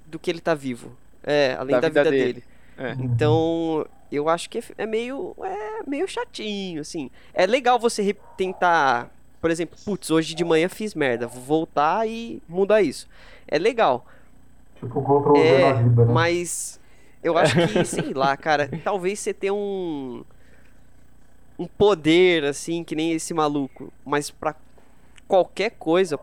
do que ele tá vivo. É, além Da da, vida vida, dele. dele. É. Então, eu acho que é, é meio é meio chatinho, assim. É legal você tentar, por exemplo, putz, hoje de manhã fiz merda, vou voltar e mudar isso. É legal. Tipo, Ctrl V É, na vida, né? mas eu acho que, sei lá, cara, talvez você ter um um poder assim, que nem esse maluco, mas pra qualquer coisa,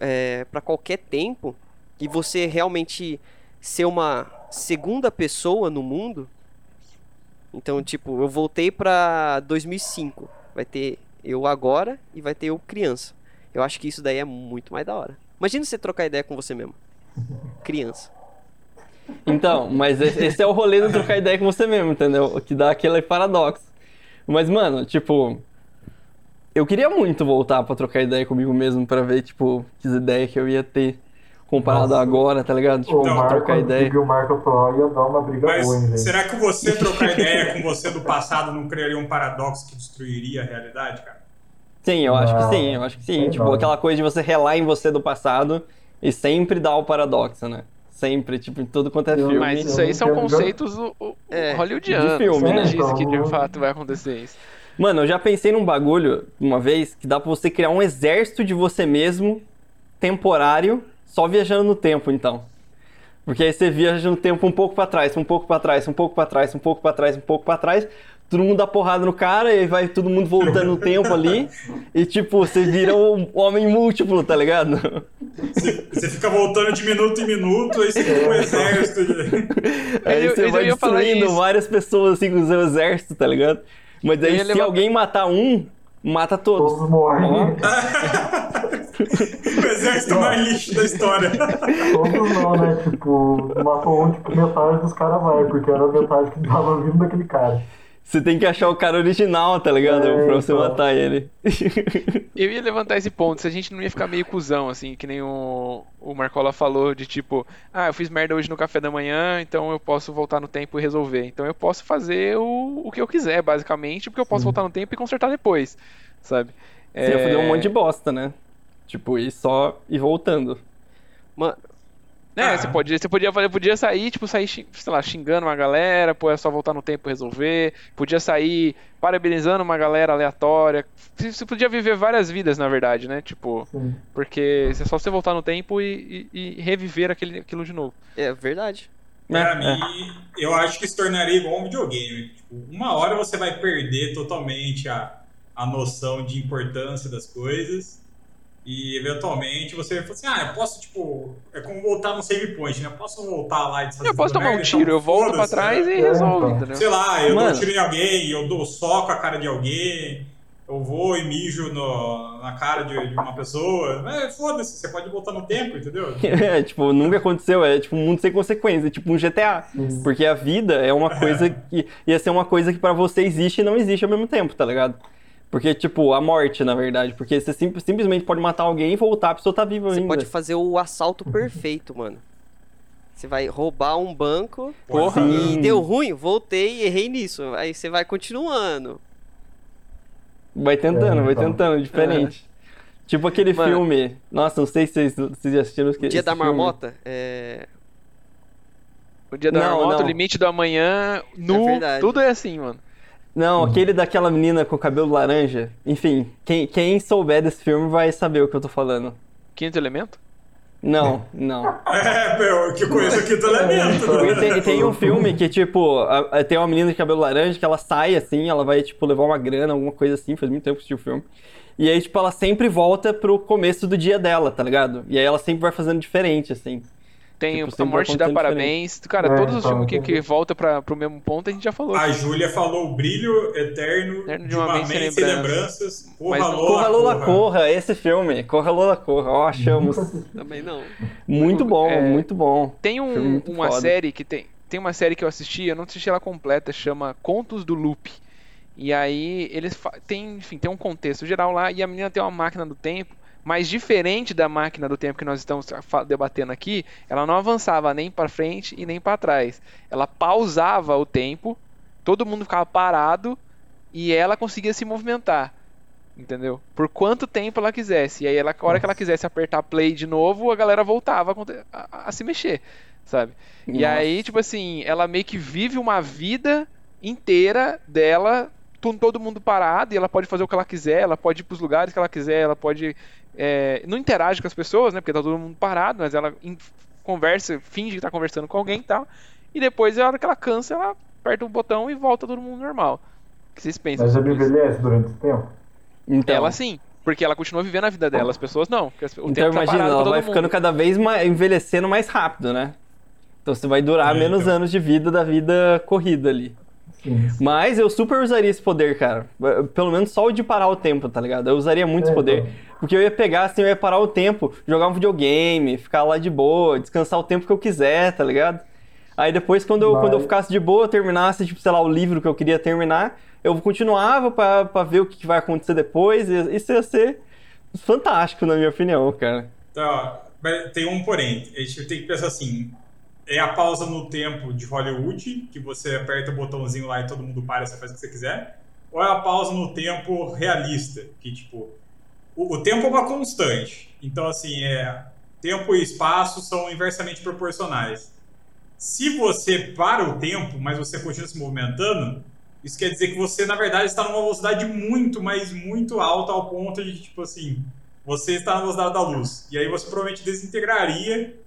é, para qualquer tempo, e você realmente ser uma segunda pessoa no mundo. Então, tipo, eu voltei pra 2005, vai ter eu agora e vai ter eu criança. Eu acho que isso daí é muito mais da hora. Imagina você trocar ideia com você mesmo. Criança. Então, mas esse é o rolê do trocar ideia com você mesmo, entendeu? O que dá aquele paradoxo. Mas, mano, tipo. Eu queria muito voltar pra trocar ideia comigo mesmo, pra ver, tipo, que ideias que eu ia ter comparado Nossa. agora, tá ligado? Tipo, O Marco, trocar ideia. o Marco Pro ia dar uma briga Mas boa, hein, será que você trocar ideia com você do passado não criaria um paradoxo que destruiria a realidade, cara? Sim, eu acho que sim, eu acho que sim. Tipo, não. aquela coisa de você relar em você do passado e sempre dar o paradoxo, né? Sempre, tipo, em tudo quanto é filme. Mas isso aí são conceitos o- o- É, hollywoodianos. de filme, Quem né? disse que de Então, fato vai acontecer isso? Mano, eu já pensei num bagulho uma vez que dá pra você criar um exército de você mesmo temporário só viajando no tempo, então. Porque aí você viaja no tempo um pouco pra trás, um pouco pra trás, um pouco pra trás, um pouco pra trás, um pouco pra trás. Todo mundo dá porrada no cara e aí vai todo mundo voltando no tempo ali. E tipo, você vira um homem múltiplo, tá ligado? Você fica voltando de minuto em minuto, aí você cria um exército de... Aí Eu- você eu vai falar destruindo várias pessoas assim com o seu exército, tá ligado? Mas Eu aí ia se alguém matar um, mata todos. Todos morrem. o exército mais lixo da história. Todos não, né? Tipo, matou um, tipo, metade dos caras vai, porque era a metade que tava vindo daquele cara. Você tem que achar o cara original, tá ligado? É, pra você então. matar ele. Eu ia levantar esse ponto, se a gente não ia ficar meio cuzão, assim, que nem o, o Marcola falou, de tipo, ah, eu fiz merda hoje no café da manhã, então eu posso voltar no tempo e resolver. Então eu posso fazer o, o que eu quiser, basicamente, porque eu posso voltar no tempo e consertar depois, sabe? Você ia fazer um É, monte de bosta, né? Tipo, ir só e voltando. Mano, É, Ah. você podia, você podia, podia sair, tipo, sair, sei lá, xingando uma galera, pô, é só voltar no tempo e resolver. Podia sair parabenizando uma galera aleatória. Você você podia viver várias vidas, na verdade, né? Tipo, Sim. porque é só você voltar no tempo e, e- e reviver aquele, aquilo de novo. é verdade. Pra É, mim, eu acho que se tornaria igual um videogame. Tipo, uma hora você vai perder totalmente a, a noção de importância das coisas. E eventualmente você vai falar assim: ah, eu posso, tipo, é como voltar no save point, né? Eu posso voltar lá e desfazer Eu posso tomar um merda, tiro, então eu volto pra trás né? e É, resolve, então. entendeu? Sei lá, eu Mano. dou tiro em alguém, eu dou soco a cara de alguém, eu vou e mijo no- na cara de, de uma pessoa. Mas foda-se, você pode voltar no tempo, entendeu? É, tipo, nunca aconteceu. É tipo um mundo sem consequência, é tipo um GTA. Porque a vida é uma coisa que. ia ser uma coisa que pra você existe e não existe ao mesmo tempo, tá ligado? Porque, tipo, a morte, na verdade. Porque você sim- simplesmente pode matar alguém e voltar, a pessoa tá viva Você ainda. pode fazer o assalto perfeito, mano. Você vai roubar um banco Porra. e Sim. deu ruim, voltei, errei nisso. Aí você vai continuando. Vai tentando, É, vai então. tentando, diferente. Tipo aquele Mano. filme. Nossa, não sei se vocês, vocês já assistiram esse Dia da filme. marmota, é. O dia da Não, marmota, não. o limite do amanhã, nu, verdade. tudo é assim, mano. Não, aquele daquela menina com o cabelo laranja. Enfim, quem, quem souber desse filme vai saber o que eu tô falando. Quinto elemento? Não, não. É, meu, que conheço aqui do elemento. Porque né? tem, tem um filme que, tipo, a- a- tem uma menina de cabelo laranja que ela sai assim, ela vai, tipo, levar uma grana, alguma coisa assim, faz muito tempo que eu assisti o filme. E aí, tipo, ela sempre volta pro começo do dia dela, tá ligado? E aí ela sempre vai fazendo diferente, assim. Tem Tipo, a Morte dá Parabéns. Cara, É, todos os então, filmes que, que voltam pra, pro mesmo ponto a gente já falou. A. Júlia falou o brilho eterno Eterno de uma, mente sem lembranças. Corra, Mas Lola, Corra Lola corra. Corra, esse filme. Corra Lola Corra, ó, achamos. Também não. Muito bom, É, muito bom. Tem um, muito uma foda. série que tem. Tem uma série que eu assisti, eu não assisti ela completa, chama Contos do Loop. E aí eles fa- tem, enfim, tem um contexto geral lá e a menina tem uma máquina do tempo, mas diferente da máquina do tempo que nós estamos debatendo aqui, ela não avançava nem para frente e nem para trás. Ela pausava o tempo, todo mundo ficava parado e ela conseguia se movimentar. Entendeu? Por quanto tempo ela quisesse. E aí, ela, a hora que ela quisesse apertar play de novo, a galera voltava a, a- a se mexer, sabe? E Nossa. aí, tipo assim, ela meio que vive uma vida inteira dela com todo mundo parado e ela pode fazer o que ela quiser, ela pode ir pros lugares que ela quiser, ela pode. é, não interage com as pessoas, né? Porque tá todo mundo parado, mas ela in- conversa, finge que tá conversando com alguém e tal. E depois, a hora que ela cansa, ela aperta o botão e volta todo mundo normal. O que vocês pensam Mas isso? envelhece durante esse tempo? Então, Ela sim, porque ela continua vivendo a vida dela, as pessoas não. as- O então tempo tá imagina, parado ela vai todo ficando mundo. cada vez mais envelhecendo mais rápido, né? Então você vai durar É, menos então. anos de vida da vida corrida ali. Sim. Mas eu super usaria esse poder, cara. Pelo menos só o de parar o tempo, tá ligado? Eu usaria muito esse É, poder. então. Porque eu ia pegar, assim, eu ia parar o tempo, jogar um videogame, ficar lá de boa, descansar o tempo que eu quiser, tá ligado? Aí depois, quando eu, Mas- quando eu ficasse de boa, eu terminasse, tipo, sei lá, o livro que eu queria terminar, eu continuava pra, pra ver o que vai acontecer depois. e Isso ia ser fantástico, na minha opinião, cara. Mas tem um porém. A gente tem que pensar assim: é a pausa no tempo de Hollywood, que você aperta o botãozinho lá e todo mundo para você faz o que você quiser. Ou é a pausa no tempo realista, que tipo. O, o tempo é uma constante. Então, assim, é. Tempo e espaço são inversamente proporcionais. Se você para o tempo, mas você continua se movimentando, isso quer dizer que você, na verdade, está numa velocidade muito, mas muito alta ao ponto de, tipo assim, você está na velocidade da luz. E aí você provavelmente desintegraria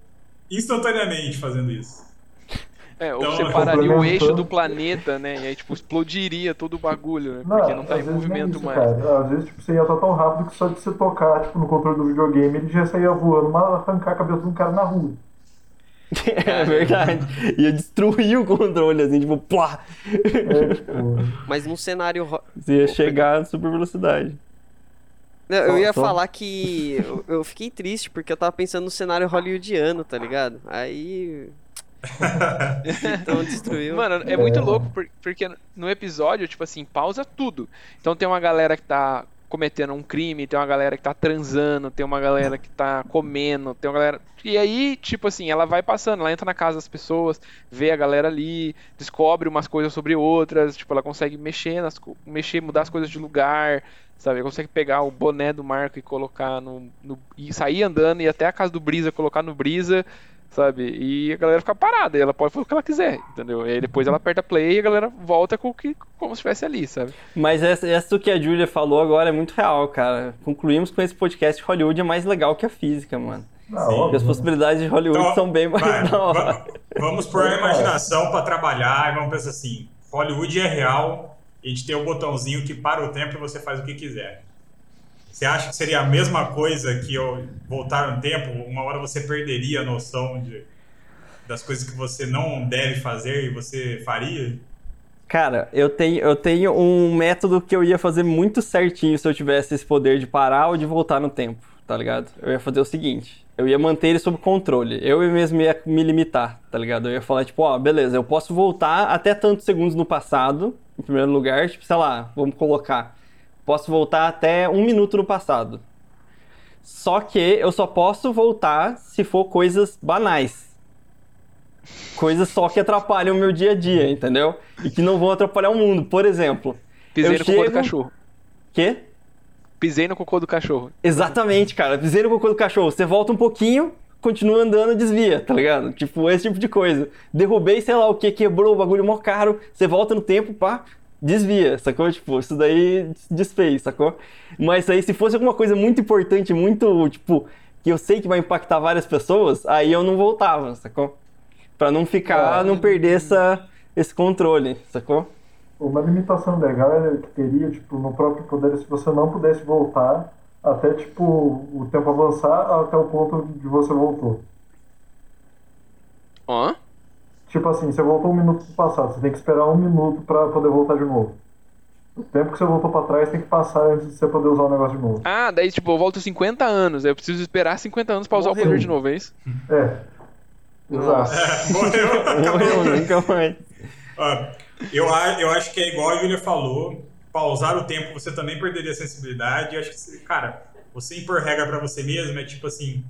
instantaneamente fazendo isso. É, ou Então, separaria o eixo do planeta, né? E aí, tipo, explodiria todo o bagulho, né? Porque não tá em movimento isso, mais. Cara. Às vezes tipo, você ia estar tão rápido que só de você tocar tipo, no controle do videogame ele já saía voando, mas arrancar a cabeça de um cara na rua. É verdade. Ia destruir o controle, assim, tipo, plá! É, tipo, Mas num cenário. Você ia chegar na super velocidade. Não, eu ia falar que eu, eu fiquei triste porque eu tava pensando no cenário hollywoodiano, tá ligado? Aí. Então destruiu. Mano, é muito É. louco por- porque no episódio, tipo assim, pausa tudo. Então tem uma galera que tá cometendo um crime, tem uma galera que tá transando, tem uma galera que tá comendo, tem uma galera. E aí, tipo assim, ela vai passando, ela entra na casa das pessoas, vê a galera ali, descobre umas coisas sobre outras, tipo, ela consegue mexer nas mexer, mudar as coisas de lugar, sabe? Ela consegue pegar o boné do Marco e colocar no, no e sair andando e ir até a casa do Brisa, colocar no Brisa, sabe? E a galera fica parada, e ela pode fazer o que ela quiser, entendeu? E aí depois ela aperta play e a galera volta com o que como se estivesse ali, sabe? Mas essa, essa que a Julia falou agora é muito real, cara. Concluímos com esse podcast Hollywood é mais legal que a física, mano. ah, Sim. Porque as possibilidades de Hollywood Então, são bem mais vai, da hora. va- vamos pôr a imaginação para trabalhar e vamos pensar assim: Hollywood é real, a gente tem um botãozinho que para o tempo e você faz o que quiser. Você acha que seria a mesma coisa que eu voltar no tempo? Uma hora você perderia a noção de, das coisas que você não deve fazer e você faria? Cara, eu tenho, eu tenho um método que eu ia fazer muito certinho se eu tivesse esse poder de parar ou de voltar no tempo, tá ligado? Eu ia fazer o seguinte: eu ia manter ele sob controle. Eu mesmo ia me limitar, tá ligado? Eu ia falar, tipo, ó, beleza, eu posso voltar até tantos segundos no passado, em primeiro lugar, tipo, sei lá, vamos colocar. Posso voltar até um minuto no passado. Só que eu só posso voltar se for coisas banais. Coisas só que atrapalham o meu dia a dia, entendeu? E que não vão atrapalhar o mundo. Por exemplo, Pisei Eu no cocô do chego- cachorro. quê? Pisei no cocô do cachorro. Exatamente, cara. Pisei no cocô do cachorro. Você volta um pouquinho, continua andando e desvia, tá ligado? Tipo, esse tipo de coisa. Derrubei, sei lá o que, quebrou o bagulho mó caro. Você volta no tempo, pá, desvia, sacou? Tipo, isso daí desfez, sacou? Mas aí, se fosse alguma coisa muito importante, muito, tipo, que eu sei que vai impactar várias pessoas, aí eu não voltava, sacou? Pra não ficar, não perder essa, esse controle, sacou? Uma limitação legal é que teria, tipo, no próprio poder, se você não pudesse voltar até, tipo, o tempo avançar até o ponto de você voltou. Hã? Tipo assim, você voltou um minuto pro passado, você tem que esperar um minuto pra poder voltar de novo. O tempo que você voltou pra trás tem que passar antes de você poder usar o negócio de novo. Ah, daí tipo, eu volto 50 anos, aí eu preciso esperar 50 anos pra usar Morreu. o poder de novo, é isso? É. Exato. Morreu, acabou. Morreu, nunca mais. Ó, eu, eu acho que é igual a Julia falou. Pausar o tempo, você também perderia a sensibilidade. Eu acho que, cara, você impor regra pra você mesmo é tipo assim.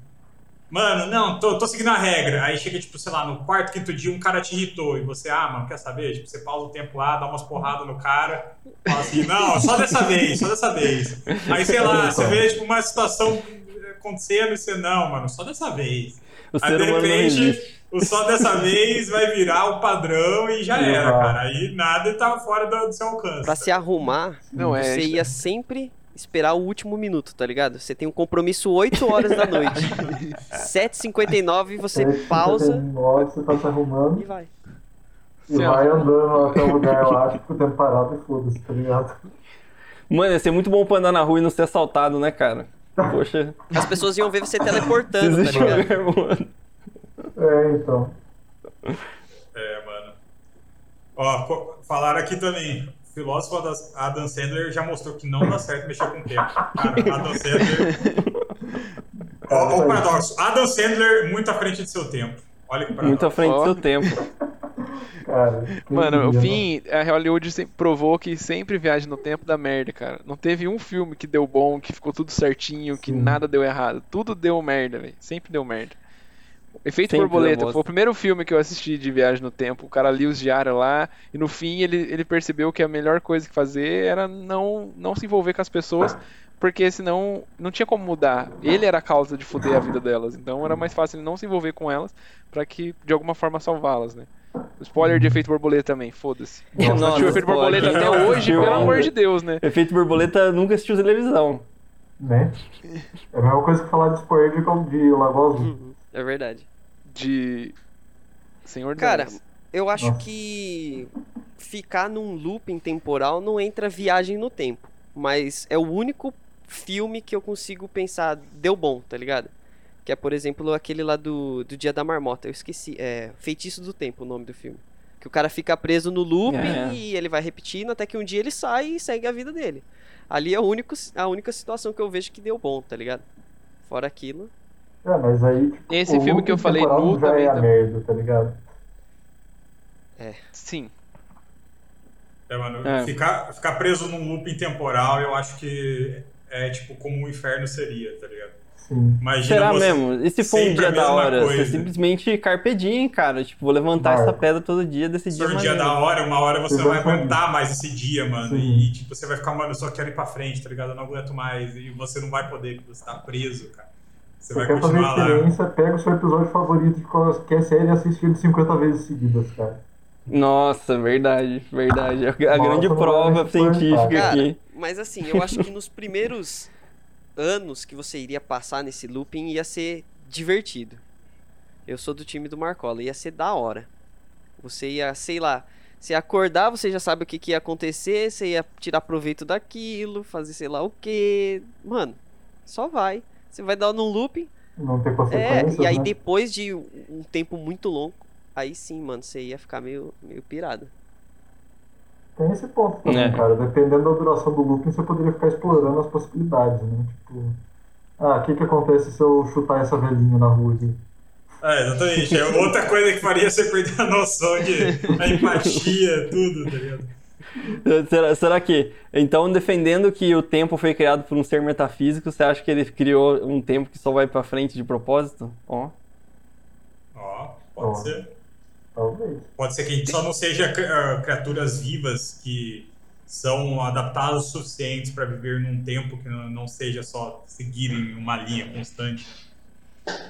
Mano, não, tô, tô seguindo a regra. Aí chega, tipo, sei lá, no quarto, quinto dia, um cara te irritou. E você, ah, mano, quer saber? Tipo, você pausa o tempo lá, dá umas porradas no cara. Fala assim, não, só dessa vez, só dessa vez. Aí, sei lá, você vê, tipo, uma situação acontecendo e você, não, mano, só dessa vez. O Aí, de repente. O só dessa vez vai virar o padrão e já era, cara. Aí nada tá fora do, do seu alcance. Pra se arrumar, Não, é. você ia sempre esperar o último minuto, tá ligado? Você tem um compromisso 8 horas da noite. 7h59 você pausa 59, Você tá se arrumando e vai. e vai andando até o lugar lá, tipo, o tempo parado e foda-se, tá ligado? Mano, ia ser muito bom pra andar na rua e não ser assaltado, né, cara? Poxa, As pessoas iam ver você teleportando, tá ligado? um mano. É, então. É, mano. Ó, falaram aqui também. O filósofo Adam- Adam Sandler já mostrou que não dá certo mexer com o tempo. Cara, Adam Sandler. Ó, ó o paradoxo. Adam Sandler muito à frente de seu tempo. Olha que paradoxo. Muito à frente do seu tempo. Cara, Mano, o fim, a Hollywood sempre provou que sempre viaja no tempo da merda, cara. Não teve um filme que deu bom, que ficou tudo certinho, que Sim. nada deu errado. Tudo deu merda, velho. Sempre deu merda. Efeito Sempre Borboleta foi o primeiro filme que eu assisti de viagem no tempo. O cara lia os diários lá e no fim ele, ele percebeu que a melhor coisa que fazer era não, não se envolver com as pessoas, porque senão não tinha como mudar. Ele era a causa de foder a vida delas. Então era mais fácil ele não se envolver com elas pra que de alguma forma salvá-las, né? Spoiler de Efeito Borboleta também, foda-se. Nossa, Não assistiu Efeito. Borboleta até hoje, pelo amor de Deus, né? Efeito borboleta nunca assistiu televisão. Né? É a mesma coisa que falar de spoiler de, de Lagoa Azul. É verdade. De. Senhor Cara, Anéis. eu acho Nossa. que ficar num looping temporal não entra viagem no tempo. Mas é o único filme que eu consigo pensar, deu bom, tá ligado? Que é, por exemplo, aquele lá do, do Dia da Marmota. Eu esqueci. É Feitiço do Tempo o nome do filme. Que o cara fica preso no looping É. e ele vai repetindo até que um dia ele sai e segue a vida dele. Ali é o único, a única situação que eu vejo que deu bom, tá ligado? Fora aquilo. É, mas aí, tipo, Esse filme que eu falei, Nu, já também é a tá- merda, tá ligado? Sim. É, mano, É. Ficar, ficar preso num looping temporal, eu acho que é tipo como o inferno seria, tá ligado? Sim. Imagina Será você- mesmo? E se for um dia da hora? coisa. Você simplesmente carpe diem, cara. Tipo, vou levantar Vai. essa pedra todo dia desse Se dia for um dia maneiro. da hora, uma hora você não vai aguentar mais esse dia, mano. Sim. E, tipo, você vai ficar, mano, eu só quero ir pra frente, tá ligado? Eu não aguento mais. E você não vai poder, porque você tá preso, cara. Você vai quer fazer lá. experiência, pega o seu episódio favorito de qualquer série e assiste ele 50 vezes seguidas, cara. Nossa, verdade, verdade. A, a Nossa, grande não prova científica Cara, aqui. Mas assim, eu acho que nos primeiros anos que você iria passar nesse looping ia ser divertido. Eu sou do time do Marcola, ia ser da hora. Você ia, sei lá, ia acordar, você já sabe o que, que ia acontecer, você ia tirar proveito daquilo, fazer sei lá o que. Mano, só vai. Você vai dar num looping. Não tem É, consequências, e aí né? depois de um um tempo muito longo, aí sim, mano, você ia ficar meio, meio pirado. Tem esse ponto também, É. cara. Dependendo da duração do looping, você poderia ficar explorando as possibilidades, né? Tipo, ah, o que que acontece se eu chutar essa velhinha na rua aqui? É, exatamente. É outra coisa que faria você perder a noção de a empatia, tudo, tá ligado? Será, será que, então, defendendo que o tempo foi criado por um ser metafísico, você acha que ele criou um tempo que só vai pra frente de propósito? Ó. Ó, pode Ó. ser. Talvez. Pode ser que a gente só não seja ah, criaturas vivas que são adaptadas o suficientes para viver num tempo que não, não seja só seguirem uma linha constante.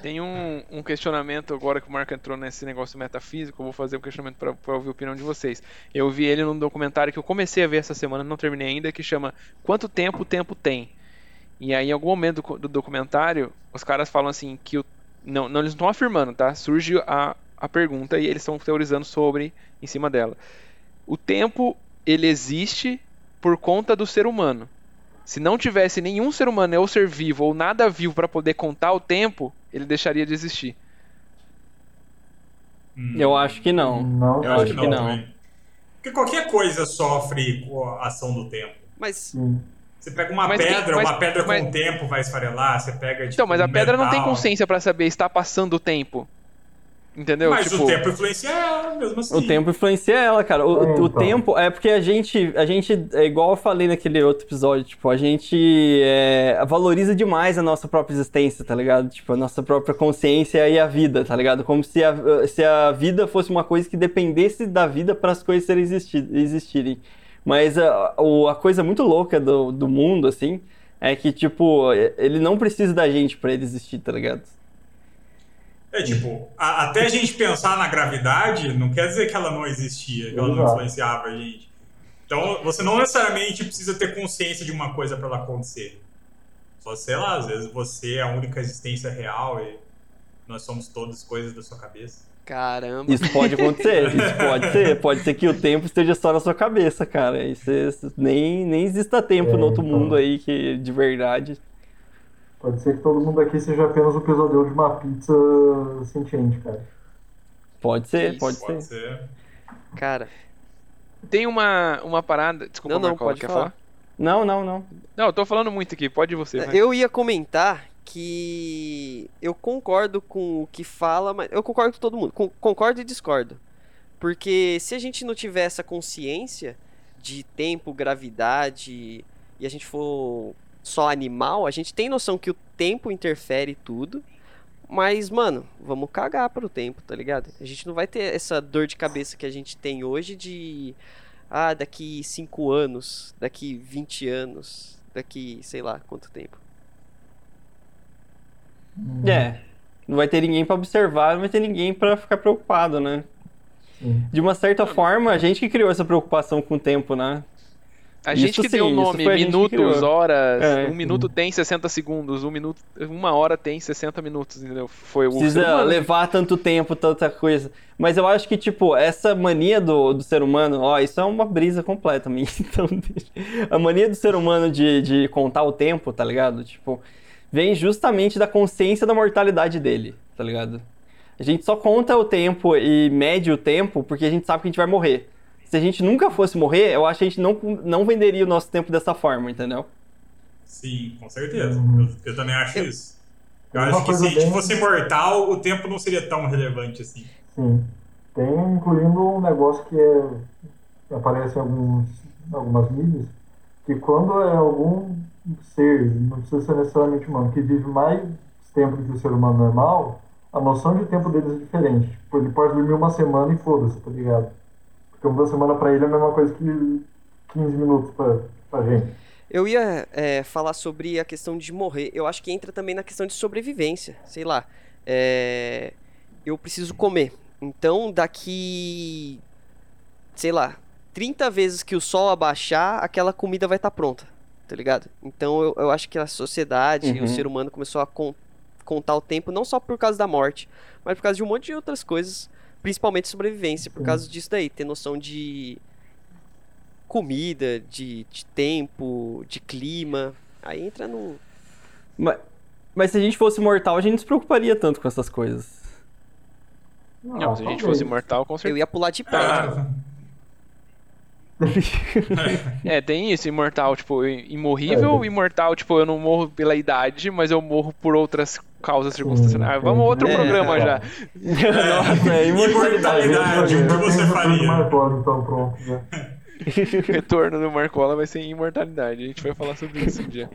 Tem um, um questionamento agora que o Marco entrou nesse negócio metafísico. Eu vou fazer um questionamento pra ouvir a opinião de vocês. Eu vi ele num documentário que eu comecei a ver essa semana, não terminei ainda, que chama Quanto Tempo o Tempo Tem? E aí, em algum momento do, documentário, os caras falam assim que o. Não, não eles não estão afirmando, tá? Surge a, a pergunta e eles estão teorizando sobre em cima dela. O tempo ele existe por conta do ser humano. Se não tivesse nenhum ser humano ou ser vivo ou nada vivo para poder contar o tempo, ele deixaria de existir. Hum, Eu acho que não. Não, eu acho acho que que não. Porque qualquer coisa sofre com a ação do tempo. Mas sim. Você pega uma Mas quem- pedra, mas- uma pedra com mas- o tempo vai esfarelar, você pega tipo, Então, mas a um pedra não tem metal. consciência pra saber está passando o tempo. Entendeu? Mas tipo, o tempo influencia ela mesmo assim. O tempo influencia ela, cara. O, É, o então. tempo é porque a gente, a gente, é igual eu falei naquele outro episódio, tipo, a gente é, valoriza demais a nossa própria existência, tá ligado? Tipo, a nossa própria consciência e a vida, tá ligado? Como se a, se a vida fosse uma coisa que dependesse da vida para as coisas serem existi- existirem. Mas a, o- a coisa muito louca do, do mundo, assim, é que, tipo, ele não precisa da gente pra ele existir, tá ligado? É tipo, a- até a gente pensar na gravidade, não quer dizer que ela não existia, que ela não influenciava a gente. Então, você não necessariamente precisa ter consciência de uma coisa para ela acontecer. Só, sei lá, às vezes você é a única existência real e nós somos todas coisas da sua cabeça. caramba. Isso pode acontecer, isso pode ser. Pode ser que o tempo esteja só na sua cabeça, cara. E você- nem, nem exista tempo É, no outro então. mundo aí que de verdade. Pode ser que todo mundo aqui seja apenas o pesadelo de uma pizza sentiente, cara. Pode ser, Isso, pode, Pode ser. ser. Cara, tem uma, uma parada. Desculpa, Não, não, Marcola, pode quer falar. falar? Não, não, não. Não, eu tô falando muito aqui, pode você. vai. eu ia comentar que eu concordo com o que fala, mas eu concordo com todo mundo. Con- concordo e discordo. Porque se a gente não tiver essa consciência de tempo, gravidade, e a gente for só animal, a gente tem noção que o tempo interfere tudo. Mas, mano, vamos cagar pro tempo, tá ligado? A gente não vai ter essa dor de cabeça que a gente tem hoje de. Ah, daqui 5 anos, daqui 20 anos, daqui sei lá quanto tempo. Hum, É. Não vai ter ninguém pra observar, não vai ter ninguém pra ficar preocupado, né? Sim. De uma certa forma, a gente que criou essa preocupação com o tempo, né? A Isso gente que deu o sim, nome, minutos, horas, É. um minuto tem 60 segundos, um minuto, uma hora tem 60 minutos, entendeu? Foi o precisa humano. levar tanto tempo, tanta coisa. Mas eu acho que, tipo, essa mania do, do ser humano, ó, isso é uma brisa completa minha. Então, a mania do ser humano de, de contar o tempo, tá ligado? Tipo, vem justamente da consciência da mortalidade dele, tá ligado? A gente só conta o tempo e mede o tempo porque a gente sabe que a gente vai morrer. Se a gente nunca fosse morrer, eu acho que a gente não, não venderia o nosso tempo dessa forma, entendeu? Sim, com certeza. Eu, eu também acho isso. Eu acho que se a gente fosse imortal, o tempo não seria tão relevante assim. Sim. Tem incluindo um negócio que é, aparece em alguns, algumas mídias, que quando é algum ser, não precisa ser necessariamente humano, que vive mais tempo do que o ser humano normal, a noção de tempo deles é diferente. Tipo, ele pode dormir uma semana e foda-se, tá ligado? Porque uma semana pra ele é a mesma coisa que 15 minutos pra gente. Eu ia é, falar sobre a questão de morrer. Eu acho que entra também na questão de sobrevivência. Sei lá. é, eu preciso comer. Então, daqui. Sei lá. 30 vezes que o sol abaixar, aquela comida vai estar pronta. Tá ligado? Então, eu, eu acho que a sociedade, Uhum. o ser humano começou a con- contar o tempo, não só por causa da morte, mas por causa de um monte de outras coisas. Principalmente sobrevivência. Por Sim. causa disso daí. Ter noção de comida, de, de tempo, de clima. Aí entra no. Mas, mas se a gente fosse mortal, a gente não se preocuparia tanto com essas coisas. Não, se a gente fosse imortal, com Eu certeza. ia pular de. Ah, É, tem isso, imortal, tipo, imorrível, É. ou imortal, tipo, eu não morro pela idade, mas eu morro por outras causas circunstanciais. Ah, vamos a outro sim. programa É. já. Nossa, é imortalidade. O que você faria? Então pronto. Já. Retorno do Marcola vai ser imortalidade. A gente vai falar sobre isso um dia.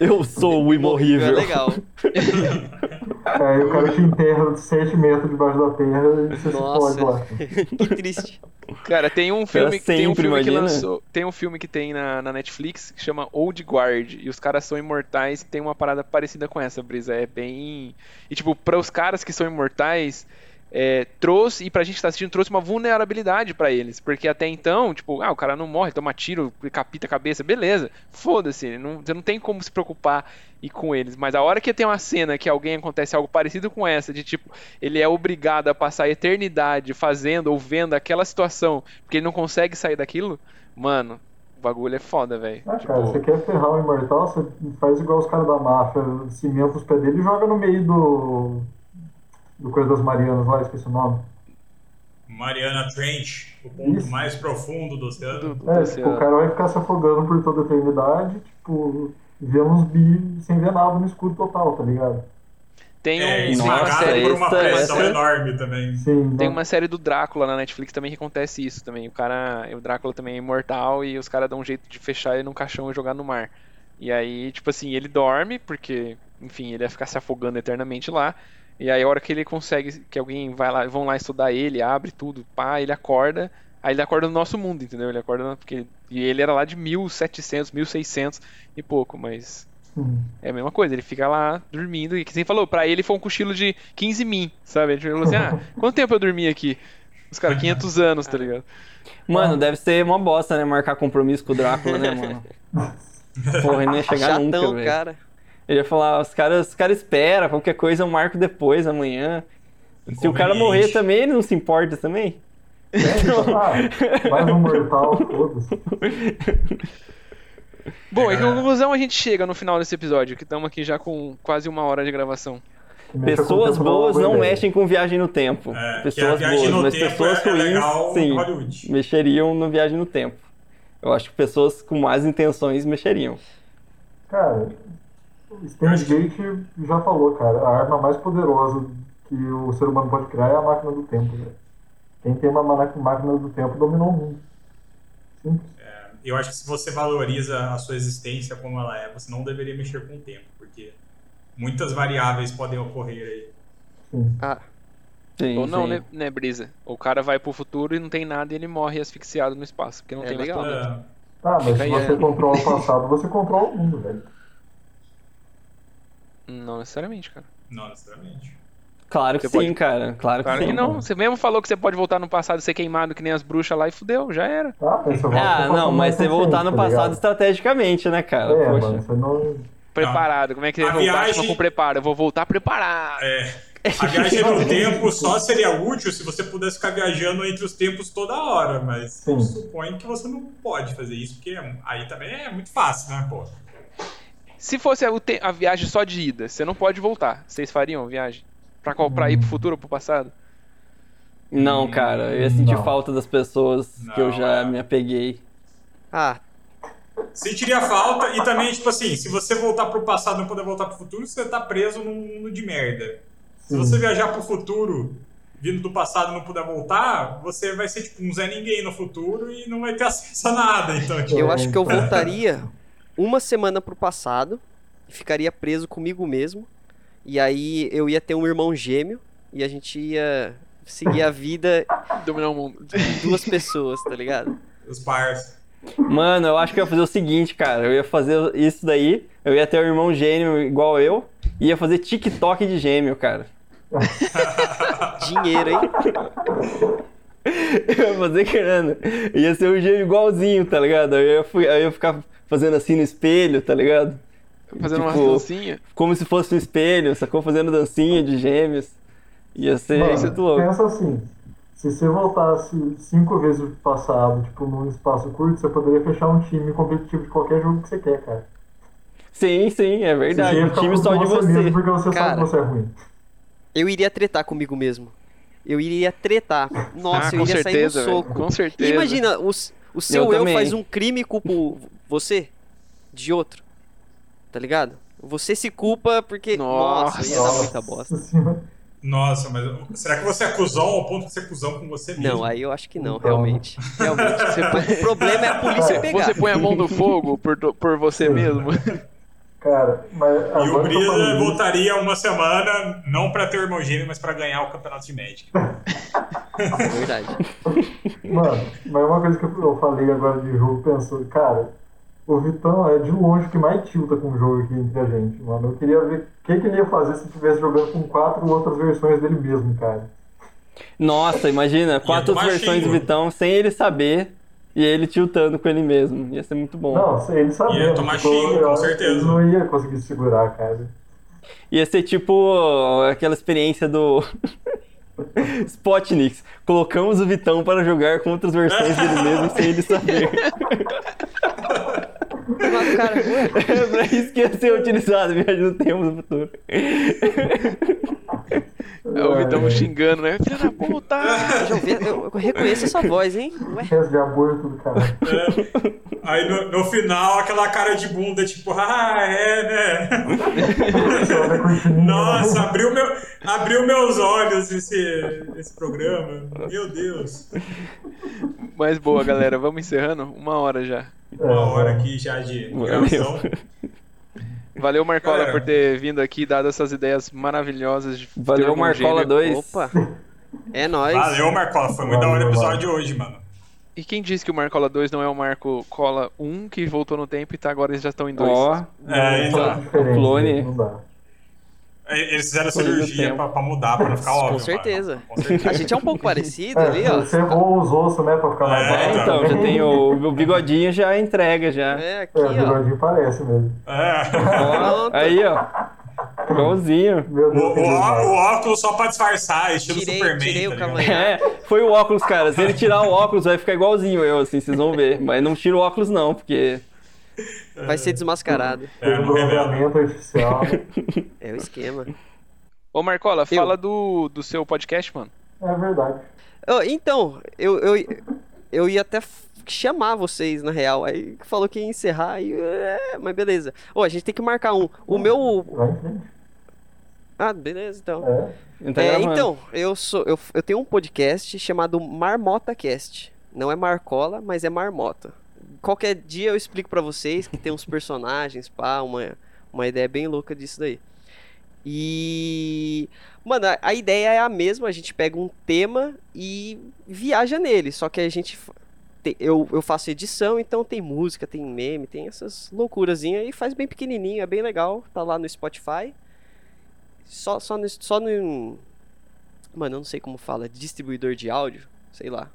Eu sou o É imorrível. legal. Aí o cara te enterra 7 metros debaixo da terra e você Nossa. se pode lá. Que triste. Cara, tem um filme, tem um filme que lançou. Tem um filme que tem na, na Netflix que chama Old Guard. E os caras são imortais e tem uma parada parecida com essa, Brisa. É bem. E tipo, para os caras que são imortais. É, trouxe, e pra gente que tá assistindo, trouxe uma vulnerabilidade pra eles. Porque até então, tipo, ah, o cara não morre, toma tiro, capita a cabeça, beleza. Foda-se, não, você não tem como se preocupar e com eles. Mas a hora que tem uma cena que alguém acontece algo parecido com essa, de tipo, ele é obrigado a passar a eternidade fazendo ou vendo aquela situação, porque ele não consegue sair daquilo, mano, o bagulho é foda, velho. Ah, Tipo, cara, você quer ferrar o imortal, você faz igual os caras da máfia, cimenta os pés dele e joga no meio do. Do Coisa das Marianas lá, esqueci o nome. Mariana Trench, o ponto Isso. mais profundo do oceano. Do- do É, tipo, o cara vai ficar se afogando por toda a eternidade, tipo, ver uns bi sem ver nada no escuro total, tá ligado? Tem, É, um, esmagado Nossa, por uma essa- pressão essa- enorme também. Sim, tem né? uma série do Drácula na Netflix também que acontece isso também. O cara, o Drácula também é imortal e os caras dão um jeito de fechar ele num caixão e jogar no mar. E aí, tipo assim, ele dorme porque, enfim, ele vai ficar se afogando eternamente lá. E aí a hora que ele consegue que alguém vai lá, vão lá estudar ele, abre tudo, pá, ele acorda. Aí ele acorda no nosso mundo, entendeu? Ele acorda porque e ele era lá de 1700, 1600 e pouco, mas Sim. é a mesma coisa, ele fica lá dormindo, e que você falou, pra ele foi um cochilo de 15 min, sabe? Ele falou assim, ah, quanto tempo eu dormi aqui? Os caras, 500 anos, tá ligado? Mano, deve ser uma bosta, né? Marcar compromisso com o Drácula, né, mano? Porra, ele não ia chegar nunca, Chatão, velho. cara. Ele ia falar, os caras os cara esperam, qualquer coisa eu marco depois, amanhã. Se o cara morrer também, ele não se importa também? É, então, ah, mais um mortal, todos. Bom, É, e que galera. conclusão a gente chega no final desse episódio, que estamos aqui já com quase uma hora de gravação. Pessoas boas não mexem com viagem no tempo. É, pessoas boas, no mas pessoas é ruins, em sim, mexeriam no viagem no tempo. Eu acho que pessoas com más intenções mexeriam. Cara, o Gate já falou, cara, a arma mais poderosa que o ser humano pode criar é a máquina do tempo, velho. Quem tem uma máquina do tempo dominou o mundo. Simples. Eu acho que se você valoriza a sua existência como ela é, você não deveria mexer com o tempo, porque muitas variáveis podem ocorrer aí. Sim. Ah, Sim, Ou não, sim. né, né, Brisa? O cara vai pro futuro e não tem nada e ele morre asfixiado no espaço, porque não É tem mais legal. planeta. Ah, Ah, mas se você é- controla o passado, você controla o mundo, velho. Não necessariamente, cara. não necessariamente. Claro que Você sim, pode- cara. Claro que Claro sim. que não. Você mesmo falou que você pode voltar no passado e ser queimado que nem as bruxas lá e fudeu, já era. Tá, você Ah, pro não, mas você voltar no tá passado ligado? estrategicamente, né, cara? É, Poxa. mano, você não. Preparado. Como é que A é o viagem- com preparo? Eu vou voltar preparado. É, a viagem no tempo só seria útil se você pudesse ficar viajando entre os tempos toda hora, mas Sim. suponho que você não pode fazer isso, porque aí também é muito fácil, né, pô? Se fosse a, a viagem só de ida, você não pode voltar. Vocês fariam a viagem? Pra, qual, pra ir pro futuro ou pro passado? Não, cara, eu ia sentir Não. falta das pessoas que eu Não, já é. me apeguei. ah, Sentiria falta e também, tipo assim, se você voltar pro passado e não puder voltar pro futuro, você tá preso num mundo de merda. Se Sim. você viajar pro futuro, vindo do passado e não puder voltar, você vai ser tipo um Zé Ninguém no futuro e não vai ter acesso a nada. Então, tipo, eu acho que eu voltaria uma semana pro passado e ficaria preso comigo mesmo. E aí eu ia ter um irmão gêmeo e a gente ia seguir a vida Dominar o mundo. de duas pessoas, tá ligado? os pars. Mano, eu acho que eu ia fazer o seguinte, cara. Eu ia fazer isso daí, eu ia ter um irmão gêmeo igual eu, e ia fazer TikTok de gêmeo, cara. Dinheiro, hein? Eu ia fazer grana. Ia ser um gêmeo igualzinho, tá ligado? Eu ia, eu ia ficar fazendo assim no espelho, tá ligado? Fazendo uma Tipo, dancinha. Como se fosse um espelho, sacou? Fazendo dancinha de gêmeos. Ia ser Mano, muito louco. pensa assim, se você voltasse cinco vezes pro passado, tipo, num espaço curto, você poderia fechar um time competitivo de qualquer jogo que você quer, cara. Sim, sim, é verdade. Você ia Um ficar time só com de você. mesmo porque você Cara. sabe que você é ruim. Eu iria tretar comigo mesmo. Eu iria tretar. Nossa, ah, eu com iria certeza, sair no velho. soco. Com certeza. E imagina, o, s- o seu eu, também. faz um crime e culpa você de outro. Tá ligado? Você se culpa porque. Nossa, Nossa. ia dar muita bosta. Nossa, mas será que você é cuzão ao ponto de ser cuzão com você mesmo? Não, aí eu acho que não, Então. realmente. Realmente. Mas o problema é a polícia pegar. Você põe a mão no fogo por, por você mesmo. Cara, mas E o Brisa isso, voltaria uma semana, não pra ter o irmão gêmeo, mas pra ganhar o campeonato de Magic. É verdade. Mano, mas uma coisa que eu falei agora de jogo, pensou, cara, o Vitão é de longe que mais tilta com o jogo aqui entre a gente, mano. Eu queria ver o que, que ele ia fazer se estivesse jogando com quatro outras versões dele mesmo, cara. Nossa, imagina, quatro versões do. Vitão sem ele saber e ele tiltando com ele mesmo. Ia ser muito bom. Não, ele sabia. Ia tomar xingo, com certeza. Ele não ia conseguir segurar, cara. Ia ser tipo aquela experiência do Spotnix. Colocamos o Vitão para jogar com outras versões dele mesmo sem ele saber. Mas, cara, É pra isso que ia ser utilizado viagem no tempo no futuro. É o Vitão xingando, né? Filha da puta! Eu, já ouvi- eu- eu reconheço essa voz, hein? Ué, Resto de aborto do cara. É. Aí no, no final, aquela cara de bunda, tipo, ah, é, né? Nossa, abriu, meu, abriu meus olhos esse, esse programa. Meu Deus. Mas boa, galera. Vamos encerrando? Uma hora já. Uma hora aqui já de gravação. Valeu, Marcola, Galera. por ter vindo aqui e dado essas ideias maravilhosas. De Valeu, um Marcola gênio. 2. opa. É nóis. Valeu, Marcola. Foi muito da hora o episódio de hoje, mano. E quem disse que o Marcola 2 não é o Marco Cola 1 que voltou no tempo e tá agora eles já estão em 2? Ó, É, então, diferente, clone. Dá. eles fizeram cirurgia pra, pra mudar, pra não ficar óbvio. Com certeza. mano. Com certeza. A gente é um pouco parecido ali, É, ó. você voa os ossos, né, pra ficar mais É, É, então, já tem o, o bigodinho já entrega já. É, aqui, É, o ó. bigodinho parece mesmo. É. Ó, aí, ó. Igualzinho. Meu O, Deus, o, o óculos só pra disfarçar, estilo Tirei- Superman. tirei o tá cavanhaque. É, foi o óculos, cara. Se ele tirar o óculos, vai ficar igualzinho eu, assim, vocês vão ver. Mas não tira o óculos, não, porque. Vai ser desmascarado. É, Teve um não revela. bronzeamento artificial. É o esquema. Ô, Marcola, fala do, do seu podcast, mano. É verdade. Ô, então, eu, eu, eu ia até chamar vocês, na real. Aí falou que ia encerrar, e, é, mas beleza. Ô, a gente tem que marcar um. O meu. Ah, beleza, então. É. Tá É, gravando. então, eu sou. Eu, eu tenho um podcast chamado Marmota Cast. Não é Marcola, mas é Marmota. Qualquer dia eu explico pra vocês que tem uns personagens, pá, uma, uma ideia bem louca disso daí. E. Mano, a, a ideia é a mesma, a gente pega um tema e viaja nele. Só que a gente. te- eu, eu faço edição, então tem música, tem meme, tem essas loucurazinhas e faz bem pequenininho, é bem legal. Tá lá no Spotify. Só, só, no, só no. Mano, eu não sei como fala. Distribuidor de áudio? Sei lá.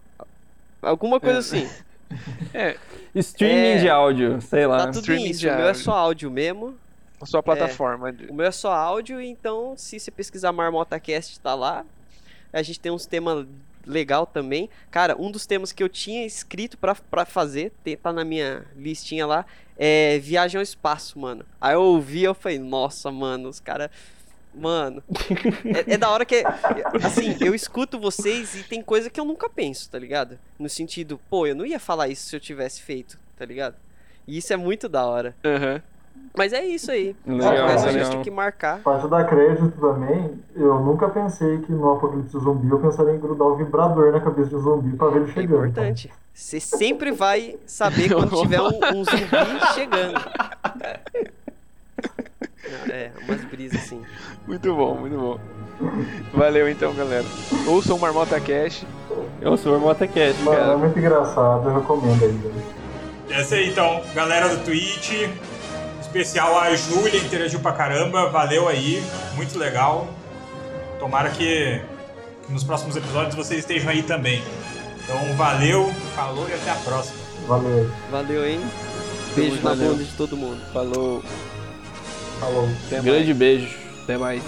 Alguma coisa É. Streaming É. de áudio, sei lá. Tá tudo streaming isso. de O meu é áudio. só áudio mesmo. A sua plataforma. de- O meu é só áudio, então se você pesquisar MarmotaCast, tá lá. A gente tem uns temas legal também. Cara, um dos temas que eu tinha escrito pra, pra fazer, tá na minha listinha lá, é Viagem ao Espaço, mano. Aí eu ouvi eu falei, nossa, mano, os caras. Mano. é, é da hora que. Assim, eu escuto vocês e tem coisa que eu nunca penso, tá ligado? No sentido, pô, eu não ia falar isso se eu tivesse feito, tá ligado? E isso é muito da hora. Aham. Mas é isso aí. Legal, a gente legal. tem que marcar. Parte da crédito também, eu nunca pensei que no Apocalipse Zumbi eu pensaria em grudar o vibrador na cabeça do zumbi pra ver ele É chegando. importante. Você sempre vai saber quando tiver um, um zumbi chegando. É, umas brisas assim. Muito bom, muito bom. Valeu então, galera. Ouçam o Marmota Cash. Eu sou o Motocast, Mano, é cara. muito engraçado, eu recomendo aí, velho. Essa aí, então, galera do Twitch. Especial a Júlia, interagiu pra caramba. Valeu aí, muito legal. Tomara que, que nos próximos episódios vocês estejam aí também. Então, valeu, falou e até a próxima. Valeu, Valeu, hein? Beijo na Valeu. bunda de todo mundo. Falou. Falou. Até mais. Grande beijo. Até mais.